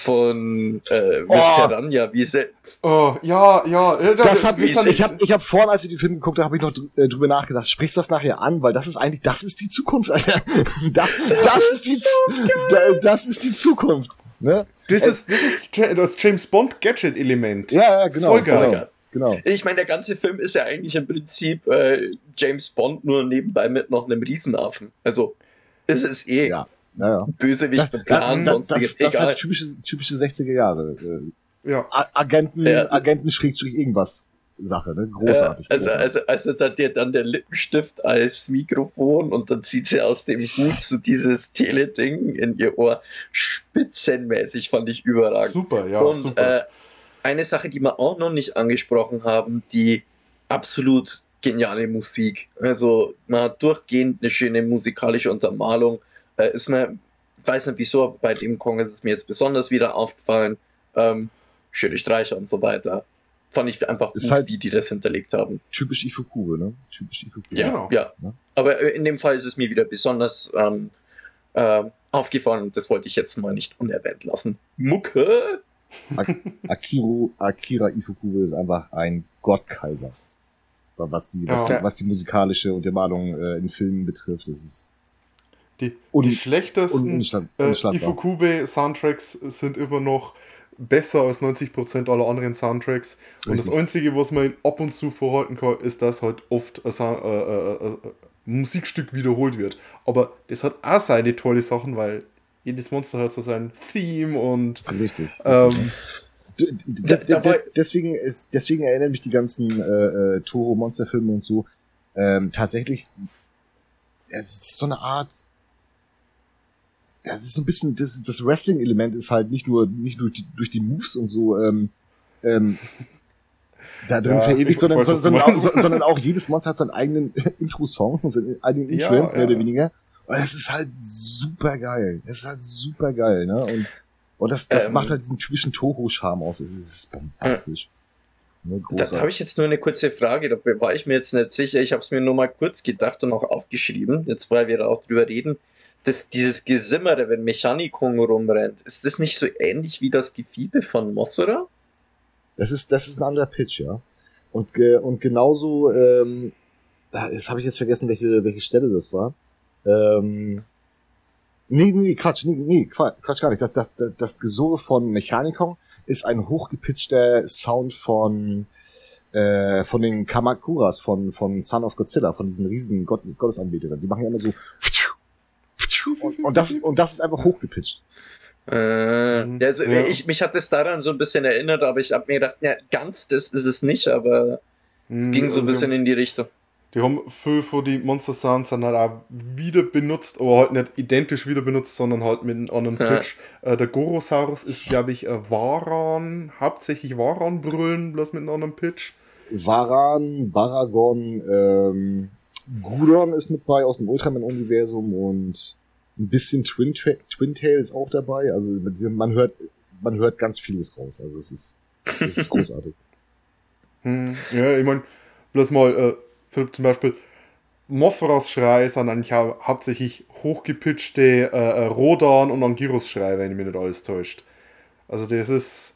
von äh, Miss Oh. Piranha, wie sie, Oh, ja, ja. Das hat mich, ist- ich habe ich hab vorhin, als ich den Film geguckt habe, habe ich noch äh, drüber nachgedacht. Sprichst das nachher an, weil das ist eigentlich, das ist die Zukunft, Alter. Da, das ist die, Z- da, das ist die Zukunft. Ne? Das ist, das ist Ja- das James Bond Gadget-Element. Ja, ja, genau. Voll geil. Genau. genau. ich meine, der ganze Film ist ja eigentlich im Prinzip äh, James Bond nur nebenbei mit noch einem Riesenaffen. Also, es ist eh Ja, ja, ja. Bösewicht, Das, und Plan, das, sonstiges, das, das egal. hat typische, typische 60er Jahre. Äh, Ja. Agenten, Ja. Agenten Schrägstrich irgendwas Sache, ne? Großartig. Ja, also, großartig. also, also dann, der, dann der Lippenstift als Mikrofon und dann zieht sie aus dem Hut so dieses Teleding in ihr Ohr. Spitzenmäßig fand ich überragend. Super, ja, und super. Äh, eine Sache, die wir auch noch nicht angesprochen haben, die absolut geniale Musik. Also man hat durchgehend eine schöne musikalische Untermalung. Äh, ist mir, ich weiß nicht wieso, aber bei dem Kong ist es mir jetzt besonders wieder aufgefallen. Ähm, schöne Streicher und so weiter. Fand ich einfach Ist gut, halt- wie die das hinterlegt haben. Typisch Ifukube, ne? Typisch Ifukube. Ja, Genau. ja. Aber äh, in dem Fall ist es mir wieder besonders ähm, äh, aufgefallen und das wollte ich jetzt mal nicht unerwähnt lassen. Mucke! Akiro, Akira Ifukube ist einfach ein Gottkaiser. Was die, was, Ja. die, was die musikalische Untermalung äh, in Filmen betrifft, das ist Die, und- die schlechtesten äh. Ifukube-Soundtracks sind immer noch besser als 90% aller anderen Soundtracks. Und das Richtig. Einzige, was man ab und zu vorhalten kann, ist, dass halt oft ein, Sound, äh, äh, äh, ein Musikstück wiederholt wird. Aber das hat auch seine tolle Sachen, weil jedes Monster hat so sein Theme und Richtig. ähm, D- d- Da- d- dabei- d- deswegen ist, deswegen erinnern mich die ganzen äh, äh, Toro Monsterfilme und so ähm, tatsächlich. Es ist so eine Art. Ja, es ist so ein bisschen das, das Wrestling-Element ist halt nicht nur nicht nur die, durch die Moves und so ähm, ähm, da drin Ja, verewigt, sondern, du sondern, auch, so, sondern auch jedes Monster hat seinen eigenen Intro-Song, seinen eigenen Ja, Entrance mehr ja. oder weniger. Und das ist halt super geil. Das ist halt super geil, ne? Und und das, das Ähm. macht halt diesen typischen Toho-Charme aus. Es ist bombastisch. Ne, Da habe ich jetzt nur eine kurze Frage, da war ich mir jetzt nicht sicher. Ich habe es mir nur mal kurz gedacht und auch aufgeschrieben, jetzt weil wir da auch drüber reden. Das, dieses Gesimmere, wenn Mechanikon rumrennt, ist das nicht so ähnlich wie das Gefiebe von Mossera? Das ist, das ist ein anderer Pitch, ja. Und, ge, und genauso, ähm, ah, jetzt habe ich jetzt vergessen, welche, welche Stelle das war. Ähm, nee, nee, Quatsch, nee, nee, Quatsch, gar nicht. Das, das, das, das Gesurre von Mechanikon ist ein hochgepitchter Sound von, äh, von den Kamakuras, von, von Son of Godzilla, von diesen riesen Gott, Gottesanbetern. Die machen ja immer so, und, und das ist, und das ist einfach hochgepitcht. Äh, Mhm. ja, also Ja. Ich, mich hat das daran so ein bisschen erinnert, aber ich habe mir gedacht, ja, ganz das ist es nicht, aber es mh, ging so ein bisschen die, in die Richtung. die haben viel von die Monster Sounds dann halt auch wieder benutzt, aber halt nicht identisch wieder benutzt, sondern halt mit einem anderen Ja. Pitch. Äh, der Gorosaurus ist, glaube ich, äh, Varan, hauptsächlich Varan brüllen, bloß mit einem anderen Pitch. Varan, Baragon, ähm, Gudon ist mit bei aus dem Ultraman-Universum und ein bisschen Twin, Tra Twin Tails auch dabei. Also man hört, man hört ganz vieles raus. Also es ist, es ist großartig. Hm, ja, ich meine, bloß mal, äh, Philipp zum Beispiel, Mothras Schrei sind eigentlich hau hauptsächlich hochgepitchte äh, äh, Rodan und Angiros Schrei, wenn ich mich nicht alles täuscht. Also das ist,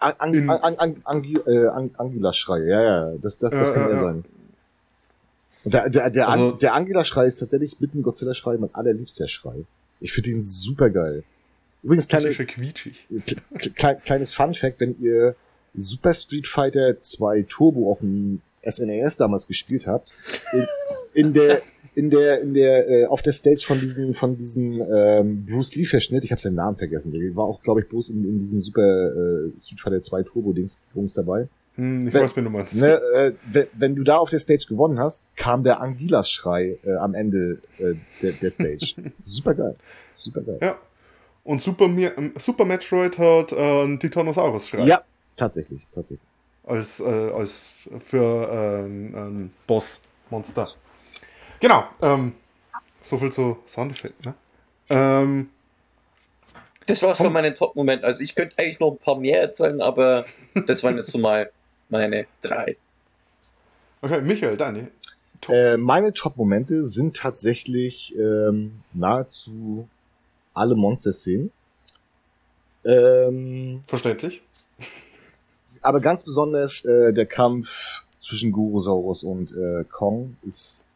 An, an, an, an, an, äh, an, Angela-Schrei, ja, ja, das, das, das Ja, kann ja. sein. Und der, der, der, Also- An, der Angela-Schrei ist tatsächlich mit dem Godzilla-Schrei mein allerliebster Schrei. Ich finde ihn super geil. Übrigens, kleine, quietschig. Kle- kle kleines Fun Fact, wenn ihr Super Street Fighter 2 Turbo auf dem SNES damals gespielt habt, in, in der in der in der äh, auf der Stage von diesen von diesen ähm, Bruce Lee Verschnitt, ich habe seinen Namen vergessen, der war auch glaube ich bloß in, in diesem Super äh, Street Fighter 2 Turbo Dings Dings dabei. Hm, ich Wenn- weiß, wie du meinst. Ne, äh, wenn, wenn du da auf der Stage gewonnen hast, kam der Angilas Schrei äh, am Ende äh, der, der Stage. Super geil. Super geil. Ja. Und Super, ähm, Super Metroid hat äh, einen Titanosaurus-Schrei. Ja, tatsächlich, tatsächlich. Als, äh, als für äh, ein Boss-Monster. Genau. Ähm, so viel zu Soundeffekten, ne? Ähm, Das war von meinen Top-Momenten. Also ich könnte eigentlich noch ein paar mehr erzählen, aber das waren jetzt so mal meine drei. okay, Michael, deine. Top. Äh, meine Top-Momente sind tatsächlich ähm, nahezu alle Monster-Szenen. Ähm, Verständlich. aber ganz besonders äh, der Kampf zwischen Gurosaurus und äh, Kong ist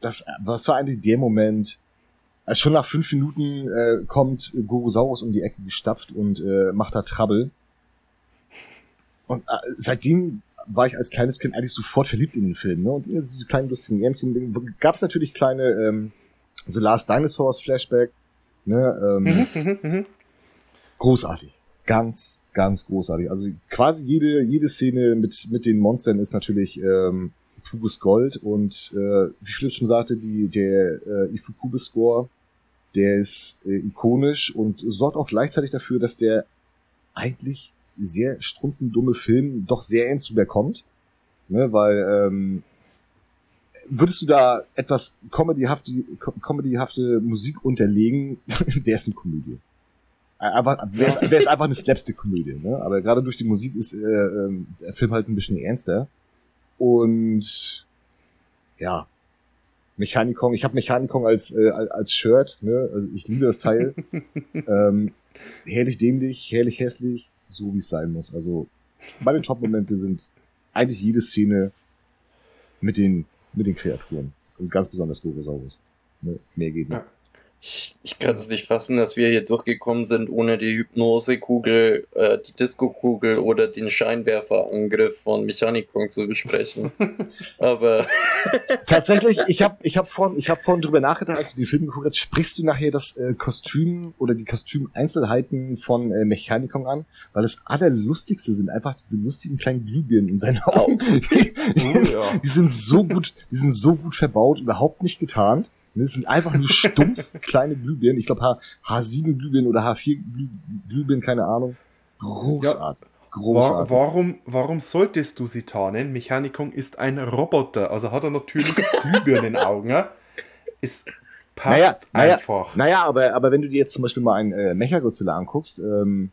das, was war eigentlich der Moment, als schon nach fünf Minuten äh, kommt Gurosaurus um die Ecke gestapft und äh, macht da Trouble. Und äh, seitdem war ich als kleines Kind eigentlich sofort verliebt in den Film. Ne? Und diese kleinen lustigen Ärmchen, gab es natürlich kleine ähm, The Last Dinosaurs Flashback. Ne? Ähm, großartig. Ganz, ganz großartig. Also quasi jede, jede Szene mit, mit den Monstern ist natürlich ähm, pures Gold und äh, wie Philipp schon sagte, die, der äh, Ifukube-Score, der ist äh, ikonisch und sorgt auch gleichzeitig dafür, dass der eigentlich sehr strunzendumme Film doch sehr ernst rüberkommt. Ne, weil ähm, würdest du da etwas comedyhafte, comedyhafte Musik unterlegen, wäre es eine Komödie. Wäre es wäre es einfach eine Slapstick-Komödie, ne? Aber gerade durch die Musik ist äh, ähm, der Film halt ein bisschen ernster. Und ja, Mechanikong, ich habe Mechanikong als, äh, als Shirt, ne? Also ich liebe das Teil. ähm, herrlich dämlich, herrlich hässlich, so wie es sein muss. Also meine Top-Momente sind eigentlich jede Szene mit den, mit den Kreaturen. Und ganz besonders Gorosaurus. Ne? Mehr geht nicht. Ja. Ich, ich kann es nicht fassen, dass wir hier durchgekommen sind, ohne die Hypnosekugel, äh, die Disco-Kugel oder den Scheinwerferangriff von Mechanikon zu besprechen. Aber Tatsächlich, ich habe ich hab vorhin, ich hab vorhin drüber nachgedacht, als du den Film geguckt hast, sprichst du nachher das äh, Kostüm oder die Kostümeinzelheiten von äh, Mechanikon an? Weil das allerlustigste sind einfach diese lustigen kleinen Glühbirnen in seinen Augen. ja. Die sind so gut, die sind so gut verbaut, überhaupt nicht getarnt. Es sind einfach nur stumpf kleine Glühbirnen. Ich glaube H7 Glühbirnen oder H4 Glüh Glühbirnen, keine Ahnung. Großartig. Großartig. warum, warum solltest du sie tarnen? Mechanikon ist ein Roboter, also hat er natürlich Glühbirnen in den Augen. Ja? Es passt Naja, naja, einfach. naja, aber, aber wenn du dir jetzt zum Beispiel mal einen äh, Mechagodzilla anguckst, ähm,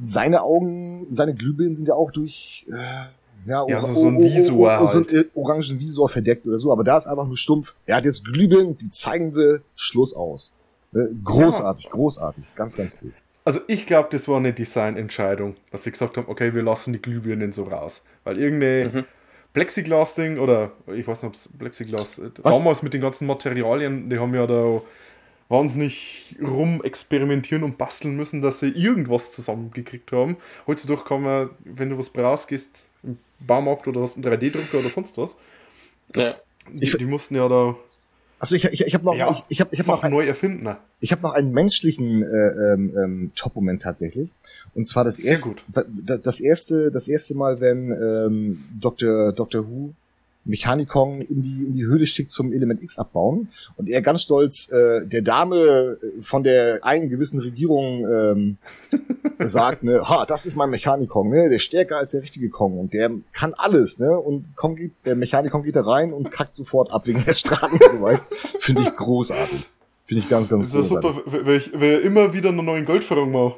seine Augen, seine Glühbirnen sind ja auch durch äh, ja, Ja, so- so ein Visor so ein halt. äh, orangen Visor verdeckt oder so, aber da ist einfach nur stumpf. Er hat jetzt Glühbirnen, die zeigen will, Schluss aus. Äh, großartig, großartig, ganz, ganz gut. Also ich glaube, das war eine Designentscheidung, dass sie gesagt haben, okay, wir lassen die Glühbirnen so raus. Weil irgendeine Mhm. Plexiglas-Ding oder ich weiß nicht, ob es Plexiglas äh, Was? damals mit den ganzen Materialien, die haben ja da wahnsinnig rum experimentieren und basteln müssen, dass sie irgendwas zusammengekriegt haben. Heutzutage kann man, wenn du was brauchst, gehst im Baumarkt oder hast einen 3D-Drucker oder sonst was. ja, Die, Ich- die mussten ja da Also ich, ich, ich habe noch, ja, ich, ich habe, ich habe noch, Sachen neu erfinden. ne? Ich habe noch einen menschlichen äh, ähm, ähm, Top-Moment tatsächlich. Und zwar das erste, das erste, das erste Mal, wenn ähm, Dr. Dr. Who Mechanikon in die in die Höhle schickt zum Element X abbauen und er ganz stolz äh, der Dame äh, von der einen gewissen Regierung ähm, sagt, ne, ha, das ist mein Mechanikon, ne, der ist stärker als der richtige Kong und der kann alles, ne, und Kong geht, der Mechanikon geht da rein und kackt sofort ab wegen der Strahlen und so weißt, finde ich großartig. Finde ich ganz, ganz Das ist ja großartig. super, weil ich weil ich immer wieder einen neuen Goldverrang mache.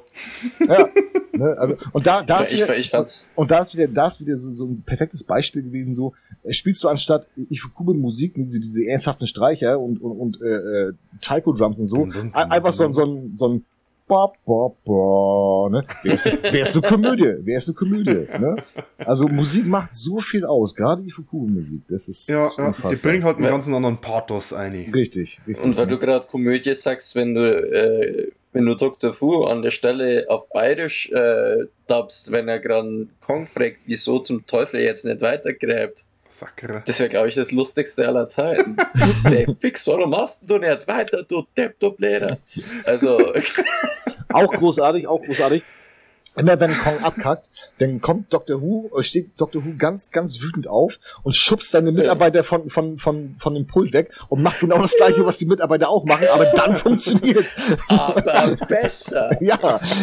Ja, ne, also, und da, da ist ich, wieder, ich fand's. und da ist wieder, da ist wieder so, so ein perfektes Beispiel gewesen, so, äh, spielst du anstatt Ifukube Musik, diese, diese ernsthaften Streicher und, und, und äh, äh, Taiko Drums und so, einfach so, ein- so ein, so ein Ba, ba, ba, ne? Wer ist, wer ist eine Komödie? Wer ist eine Komödie? Ne? Also Musik macht so viel aus, gerade Ifukube Musik. Das ist Ja, ja unfassbar. die bringt halt einen Ja. ganz anderen Pathos ein. Richtig, richtig. Und weil du gerade Komödie sagst, wenn du, äh, wenn du Dr. Fu an der Stelle auf Bayerisch äh, dubst, wenn er gerade Kong fragt, wieso zum Teufel er jetzt nicht weitergräbt. Sackere. Das wäre, glaube ich, das lustigste aller Zeiten. Say, fix, warum machst du nicht weiter, du Depp, du Bläder? Also, Auch großartig, auch großartig. Immer wenn Kong abkackt, dann kommt Dr. Who, äh, steht Dr. Who ganz, ganz wütend auf und schubst seine Mitarbeiter von, von, von, von dem Pult weg und macht genau das gleiche, was die Mitarbeiter auch machen, aber dann funktioniert's. aber besser. Ja,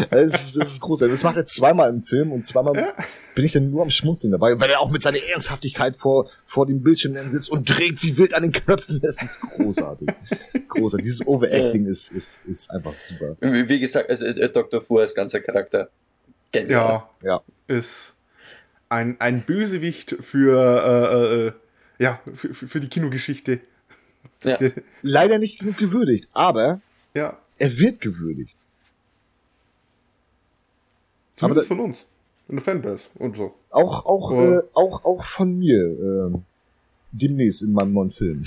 das ist, das ist großartig. Das macht er zweimal im Film und zweimal bin ich dann nur am Schmunzeln dabei, weil er auch mit seiner Ernsthaftigkeit vor, vor dem Bildschirm dann sitzt und dreht wie wild an den Knöpfen. Das ist großartig. Großartig. Dieses Overacting ist, ist, ist einfach super. Wie gesagt, Dr. Fu als ganzer Charakter. Genial. Ja, Ja. ist ein, ein Bösewicht für, äh, äh, ja, für, für die Kinogeschichte. Ja. Leider nicht genug gewürdigt, aber Ja, er wird gewürdigt. zumindest da- von uns. In der Fanbase und so. Auch, auch, äh, auch, auch von mir. ähm, demnächst in meinem neuen Film.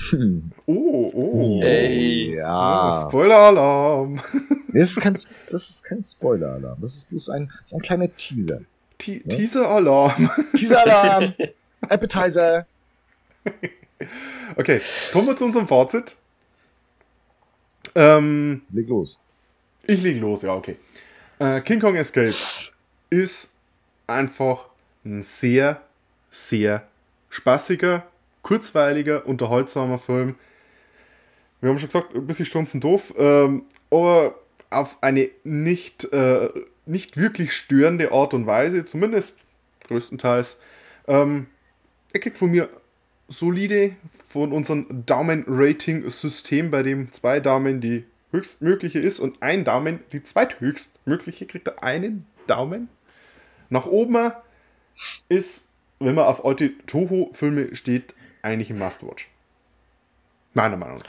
Oh, oh. Ey. Ja. Spoiler-Alarm. Das ist kein, das ist kein Spoiler-Alarm. Das ist bloß ein, das ist ein kleiner Teaser. Te Teaser-Alarm. Teaser-Alarm! Appetizer! Okay, kommen wir zu unserem Fazit. Ähm, Leg los. Ich leg los, ja, okay. Äh, King Kong Escape ist einfach ein sehr, sehr spaßiger, kurzweiliger, unterhaltsamer Film. Wir haben schon gesagt, ein bisschen stunzen doof, ähm, aber auf eine nicht, äh, nicht wirklich störende Art und Weise, zumindest größtenteils. Ähm, er kriegt von mir solide von unserem Daumen-Rating-System, bei dem zwei Daumen die höchstmögliche ist und ein Daumen die zweithöchstmögliche, kriegt er einen Daumen. Nach oben ist, wenn man auf alte Toho-Filme steht, eigentlich ein Must-Watch. Meiner Meinung nach.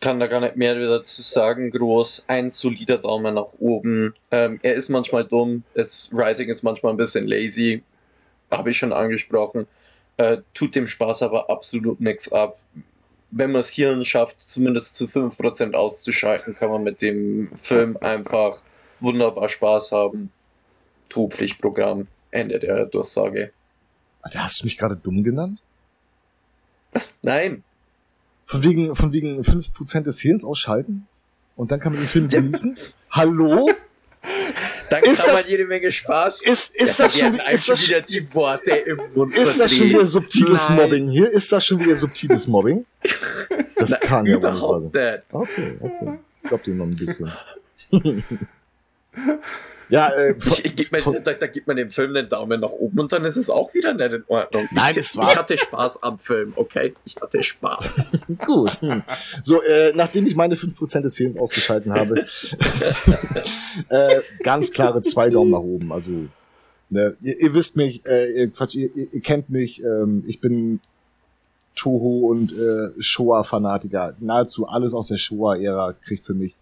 Kann da gar nicht mehr dazu sagen. Groß, ein solider Daumen nach oben. Ähm, er ist manchmal dumm, das Writing ist manchmal ein bisschen lazy, habe ich schon angesprochen. Äh, tut dem Spaß aber absolut nichts ab. wenn man es Hirn schafft, zumindest zu 5% auszuschalten, kann man mit dem Film einfach wunderbar Spaß haben. Trugpflichtprogramm, Ende der Durchsage. Alter, hast du mich gerade dumm genannt? Was? Nein. Von wegen, von wegen 5% des Hirns ausschalten? Und dann kann man den Film genießen? Hallo? Da Ist kann das- man jede Menge Spaß. Ist, ist das schon, ist das, wieder die Worte im Mund ist das schon wieder subtiles Nein, Mobbing hier? Ist das schon wieder subtiles Mobbing? Das kann ja wohl sein. nicht. Okay, okay. Ich glaub dir noch ein bisschen. Ja, äh, Ich, ich von, da, da gibt man dem Film den Daumen nach oben und dann ist es auch wieder nicht in Ordnung. Nein, ich, es war- ich hatte Spaß am Film, okay? Ich hatte Spaß. gut. Hm. So, äh, nachdem ich meine 5% des Hirns ausgeschalten habe, äh, ganz klare zwei Daumen nach oben. Also, ne, ihr, ihr wisst mich, äh, ihr, Quatsch, ihr ihr kennt mich, ähm, ich bin Toho und äh, Shoah-Fanatiker. Nahezu alles aus der Shoah-Ära kriegt für mich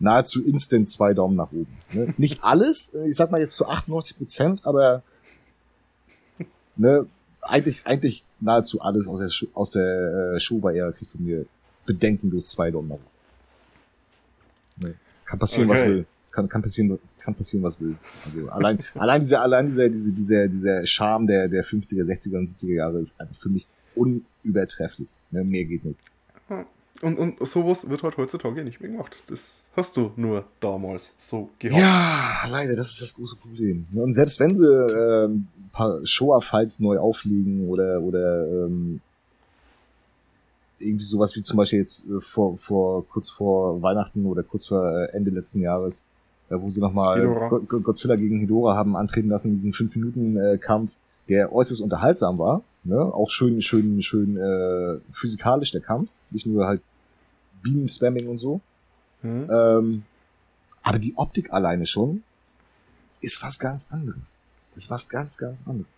nahezu instant zwei Daumen nach oben. Ne? Nicht alles, äh, ich sag mal jetzt zu 98 Prozent, aber ne, eigentlich, eigentlich nahezu alles aus der, Schu- aus der äh, Showa-Ära kriegt von mir bedenkenlos zwei Daumen nach oben. Ne? Kann passieren, was Okay. will. Kann, kann passieren, kann passieren, was will. Also allein, allein dieser, allein dieser, diese, dieser, dieser Charme der, der 50er, 60er und 70er Jahre ist einfach für mich unübertrefflich. Ne? Mehr geht nicht. Und, und sowas wird halt heutzutage nicht mehr gemacht. Das hast du nur damals so gehabt. Ja, leider, das ist das große Problem. Und selbst wenn sie ähm, ein paar Shoah-Files neu auflegen oder oder ähm, irgendwie sowas wie zum Beispiel jetzt äh, vor, vor kurz vor Weihnachten oder kurz vor äh, Ende letzten Jahres, äh, wo sie nochmal Godzilla gegen Hedora haben antreten lassen in diesem 5-Minuten-Kampf, der äußerst unterhaltsam war. Ne? Auch schön, schön, schön äh, physikalisch der Kampf, nicht nur halt Beam-Spamming und so. Hm? Ähm, aber die Optik alleine schon ist was ganz anderes. Ist was ganz, ganz anderes.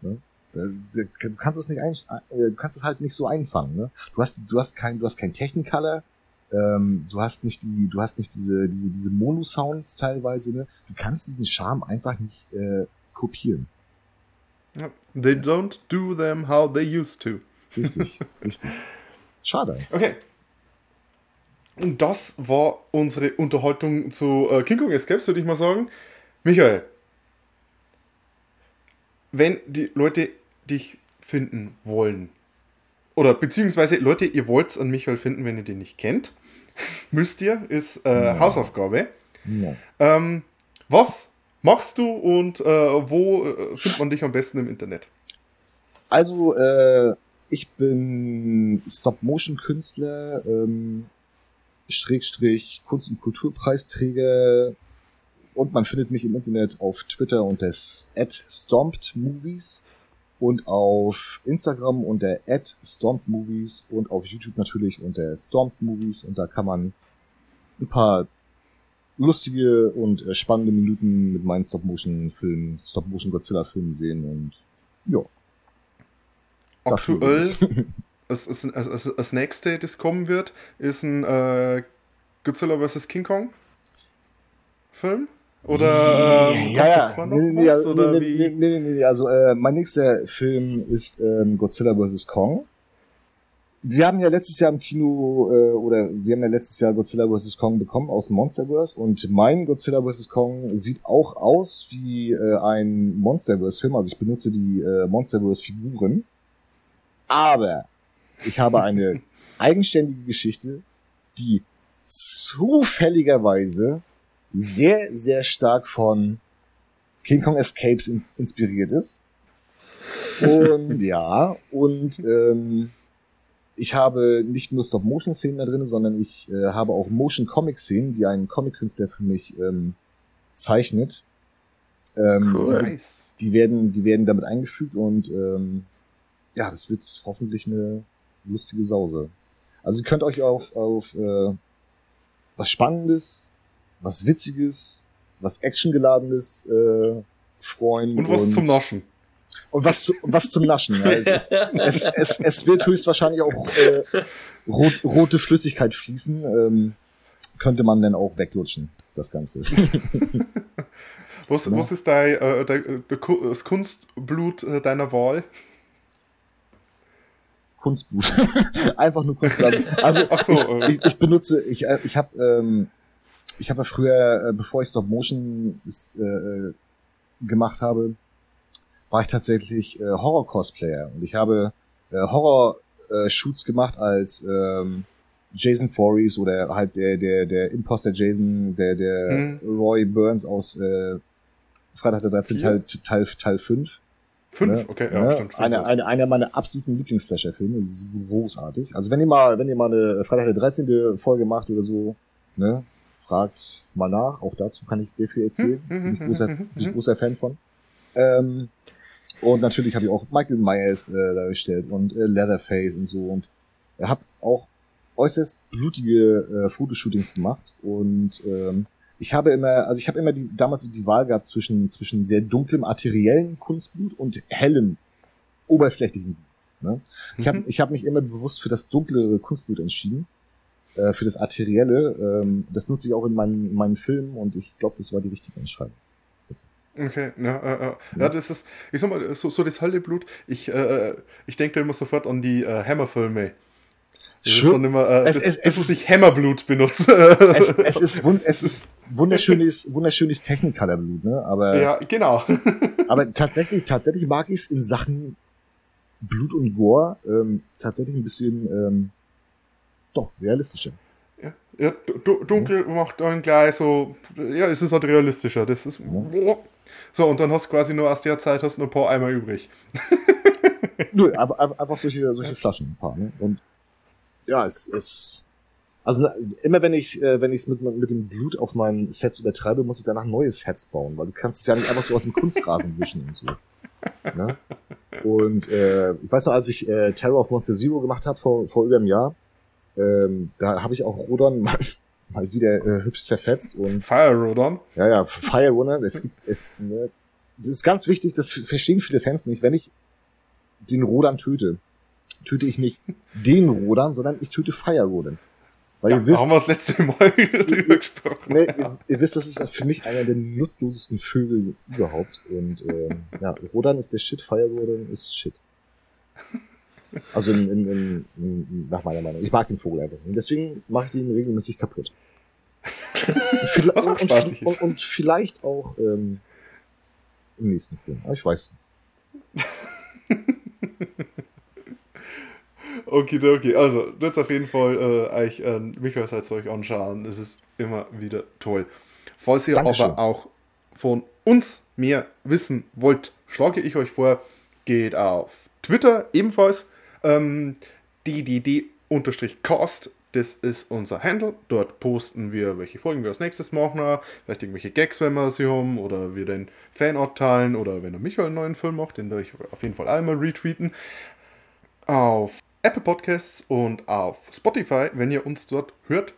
Ne? Äh, Du kannst es nicht ein, äh, du kannst es halt nicht so einfangen. Ne? Du hast, du hast kein, du hast kein Technicolor. Ähm, du hast nicht die, du hast nicht diese, diese, diese Mono-Sounds teilweise. Ne? Du kannst diesen Charme einfach nicht äh, kopieren. Ja. They don't do them how they used to. Richtig, richtig. Schade. Okay. Und das war unsere Unterhaltung zu äh, King Kong Escapes, würde ich mal sagen. Michael, wenn die Leute dich finden wollen, oder beziehungsweise Leute, ihr wollt an Michael finden, wenn ihr den nicht kennt, müsst ihr, ist äh, Hausaufgabe. Ja. Ähm, was machst du und äh, wo äh, findet man dich am besten im Internet? Also, äh, ich bin Stop-Motion-Künstler, ähm, Schrägstrich Kunst- und Kulturpreisträger. Und man findet mich im Internet auf Twitter unter @stompedmovies und auf Instagram unter @stompedmovies und auf YouTube natürlich unter stompedmovies. Und da kann man ein paar lustige und äh, spannende Minuten mit meinen Stop-Motion-Filmen, Stop-Motion-Godzilla-Filmen sehen und ja. Aktuell, das, das, das, das nächste, das kommen wird, ist ein äh, Godzilla vs. King Kong Film? Oder ähm, ja, kommt ja. Nee, nee, was? also, oder nee, wie? nee, nee, nee, nee, also äh, mein nächster Film ist ähm, Godzilla vs. Kong. Wir haben ja letztes Jahr im Kino, äh, oder wir haben ja letztes Jahr Godzilla vs. Kong bekommen aus Monsterverse und mein Godzilla vs. Kong sieht auch aus wie äh, ein Monsterverse-Film, also ich benutze die äh, Monsterverse-Figuren, aber ich habe eine eigenständige Geschichte, die zufälligerweise sehr, sehr stark von King Kong Escapes in, inspiriert ist. Und ja, und ähm, ich habe nicht nur Stop-Motion-Szenen da drin, sondern ich äh, habe auch Motion-Comic-Szenen, die ein Comic-Künstler für mich ähm, zeichnet. Ähm, Cool. die, die werden, die werden damit eingefügt und ähm, ja, das wird hoffentlich eine lustige Sause. Also ihr könnt euch auf, auf äh, was Spannendes, was Witziges, was Actiongeladenes äh, freuen. Und was zum Naschen. Und was, zu, und was zum Naschen. Ja. Es, ist, es, es, es wird höchstwahrscheinlich auch äh, rot, rote Flüssigkeit fließen. Ähm, könnte man dann auch weglutschen, das Ganze. Was, Ja. was ist dein, äh, dein, äh, das Kunstblut äh, deiner Wahl? Kunstblut. Einfach nur Kunstblut. Also Ach so, ich, äh. ich, ich benutze, ich, äh, ich habe ähm, ich habe ja früher, äh, bevor ich Stop Motion äh, gemacht habe, war ich tatsächlich äh, Horror-Cosplayer und ich habe äh, Horror-Shoots gemacht als ähm, Jason Voorhees oder halt der der der Imposter Jason, der der Hm. Roy Burns aus äh, Freitag der 13. Vier? Teil Teil Teil 5. Fünf? Ne? Okay, ja, Ne? stimmt. fünf Eine, eine, einer meiner absoluten Lieblings-Slasher-Filme. Das ist großartig. Also wenn ihr mal, wenn ihr mal eine Freitag der 13. Folge macht oder so, ne, fragt mal nach. Auch dazu kann ich sehr viel erzählen. Hm, Bin ich großer, bin ich großer Fan von. Ähm, und natürlich habe ich auch Michael Myers äh, dargestellt und äh, Leatherface und so. Und er habe auch äußerst blutige äh, Fotoshootings gemacht und ähm, ich habe immer, also ich habe immer die, damals die Wahl gehabt zwischen, zwischen sehr dunklem arteriellen Kunstblut und hellem oberflächlichen Blut. Ne? Ich habe Mhm. ich hab mich immer bewusst für das dunklere Kunstblut entschieden, äh, für das arterielle. Ähm, das nutze ich auch in meinen, in meinen Filmen und ich glaube, das war die richtige Entscheidung. Okay, ja, äh, äh. ja, das ist, ich sag mal, so, so das Hölleblut, ich, äh, ich denke da immer sofort an die äh, Hammer-Filme. Ist dann immer, äh, es- es- das, es- muss ich Hammerblut benutzen. Es, es, ist, wun es ist wunderschönes, wunderschönes Technicolor-Blut, ne? Aber, ja, genau. aber tatsächlich, tatsächlich mag ich es in Sachen Blut und Gore ähm, tatsächlich ein bisschen ähm, doch realistischer. Ja, ja, du- du- dunkel macht dann gleich so, ja, es ist halt realistischer. Das ist. So, und dann hast du quasi nur aus der Zeit hast du nur ein paar Eimer übrig. Nur, aber, aber einfach solche, solche Flaschen, ein paar, ne? Und ja, es ist. Also immer wenn ich, äh, wenn ich es mit, mit dem Blut auf meinen Sets übertreibe, muss ich danach neue Sets bauen, weil du kannst es ja nicht einfach so aus dem Kunstrasen wischen und so. Ne? Und äh, ich weiß noch, als ich äh, Terror of Monster Zero gemacht habe vor, vor über einem Jahr, ähm, da habe ich auch Rodon mal, mal wieder äh, hübsch zerfetzt und Fire Rodon. ja, ja, Fire Runner, es gibt, es, ne, das ist ganz wichtig, das verstehen viele Fans nicht. Wenn ich den Rodan töte, töte ich nicht den Rodan, sondern ich töte Fire Rodan. Weil ihr Da wisst, haben wir das letzte Mal drüber gesprochen. ne, ihr, ihr wisst, das ist für mich einer der nutzlosesten Vögel überhaupt. Und ähm, ja, Rodan ist der Shit, Fire Rodan ist Shit. Also in, in, in, nach meiner Meinung. Ich mag den Vogel einfach. Und deswegen mache ich den regelmäßig kaputt. Und vielleicht- Was auch und, und, spaßig ist. und, und vielleicht auch ähm, im nächsten Film. Aber ich weiß. Okay, okay. Also, jetzt auf jeden Fall äh, euch äh, Michael seid euch anschauen. Es ist immer wieder toll. Falls ihr Dankeschön. aber auch von uns mehr wissen wollt, schlage ich euch vor, geht auf Twitter ebenfalls ähm, ddd-cast. Das ist unser Handle. Dort posten wir, welche Folgen wir als nächstes machen. Vielleicht irgendwelche Gags, wenn wir sie haben. Oder wir den Fanart teilen. Oder wenn der Michael einen neuen Film macht, den werde ich auf jeden Fall einmal retweeten auf Apple Podcasts und auf Spotify. Wenn ihr uns dort hört,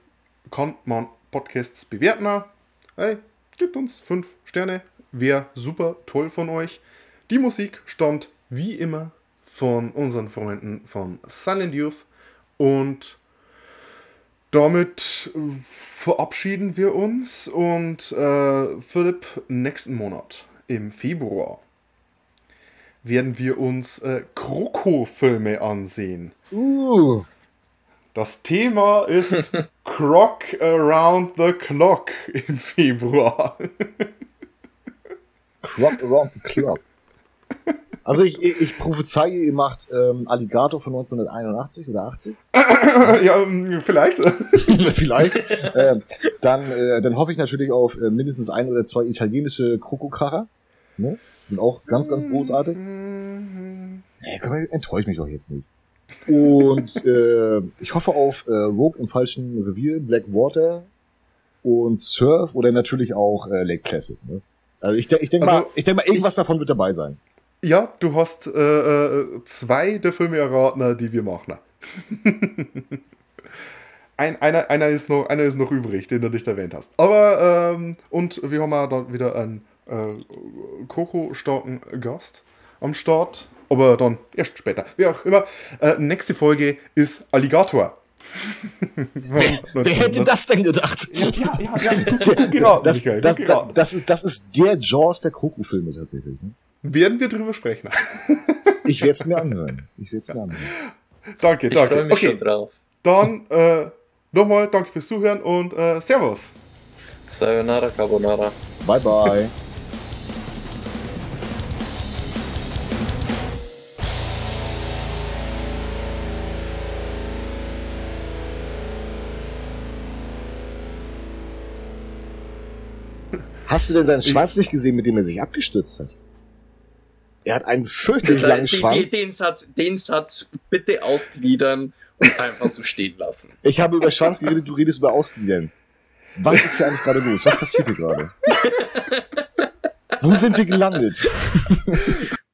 kann man Podcasts bewerten. Hey, gebt uns 5 Sterne. Wäre super toll von euch. Die Musik stammt wie immer von unseren Freunden von Silent Youth. Und damit äh, verabschieden wir uns. Und äh, Philipp, nächsten Monat im Februar werden wir uns äh, Kroko-Filme ansehen. Uh, Das Thema ist Croc Around the Clock im Februar. Crop around the clock. Also ich, ich, ich prophezeie, ihr macht ähm, Alligator von 1981 oder 80. ja, ähm, vielleicht. Vielleicht. ähm, dann, äh, dann hoffe ich natürlich auf äh, mindestens ein oder zwei italienische Krokokracher. Ne? Die sind auch ganz, ganz großartig. Nee, komm, enttäusch mich doch jetzt nicht. Und äh, ich hoffe auf äh, Rogue im falschen Revier, Blackwater und Surf oder natürlich auch äh, Lake Classic. Ne? Also ich, ich denke Also, mal, ich denk mal, irgendwas davon wird dabei sein. Ja, du hast äh, äh, zwei der Filme erraten, die wir machen. Ein, einer, einer, ist noch, einer ist noch übrig, den du nicht erwähnt hast. Aber, ähm, und wir haben auch dann wieder einen äh, Koko-starken Gast am Start. Aber dann erst später. Wie auch immer. Äh, nächste Folge ist Alligator. Wer, wer hätte das denn gedacht? Ja, ja, ja. Das, Michael, das, gut das, geraten. das, ist, das ist der Jaws der Kroko-Filme tatsächlich. Ne? Werden wir drüber sprechen. Ich werde es mir anhören. Ich werde es mir anhören. Danke, Ich freue danke. mich Okay, schon drauf. dann äh, nochmal danke fürs Zuhören und äh, Servus. Sayonara Carbonara. Bye bye. Hast du denn seinen Schwanz nicht gesehen, mit dem er sich abgestützt hat? Er hat einen fürchterlich Den, langen den, Schwanz. den, Satz, den Satz bitte ausgliedern und einfach so stehen lassen. Ich habe über Schwanz geredet, du redest über Ausgliedern. Was ist hier eigentlich gerade los? Was passiert hier gerade? Wo sind wir gelandet?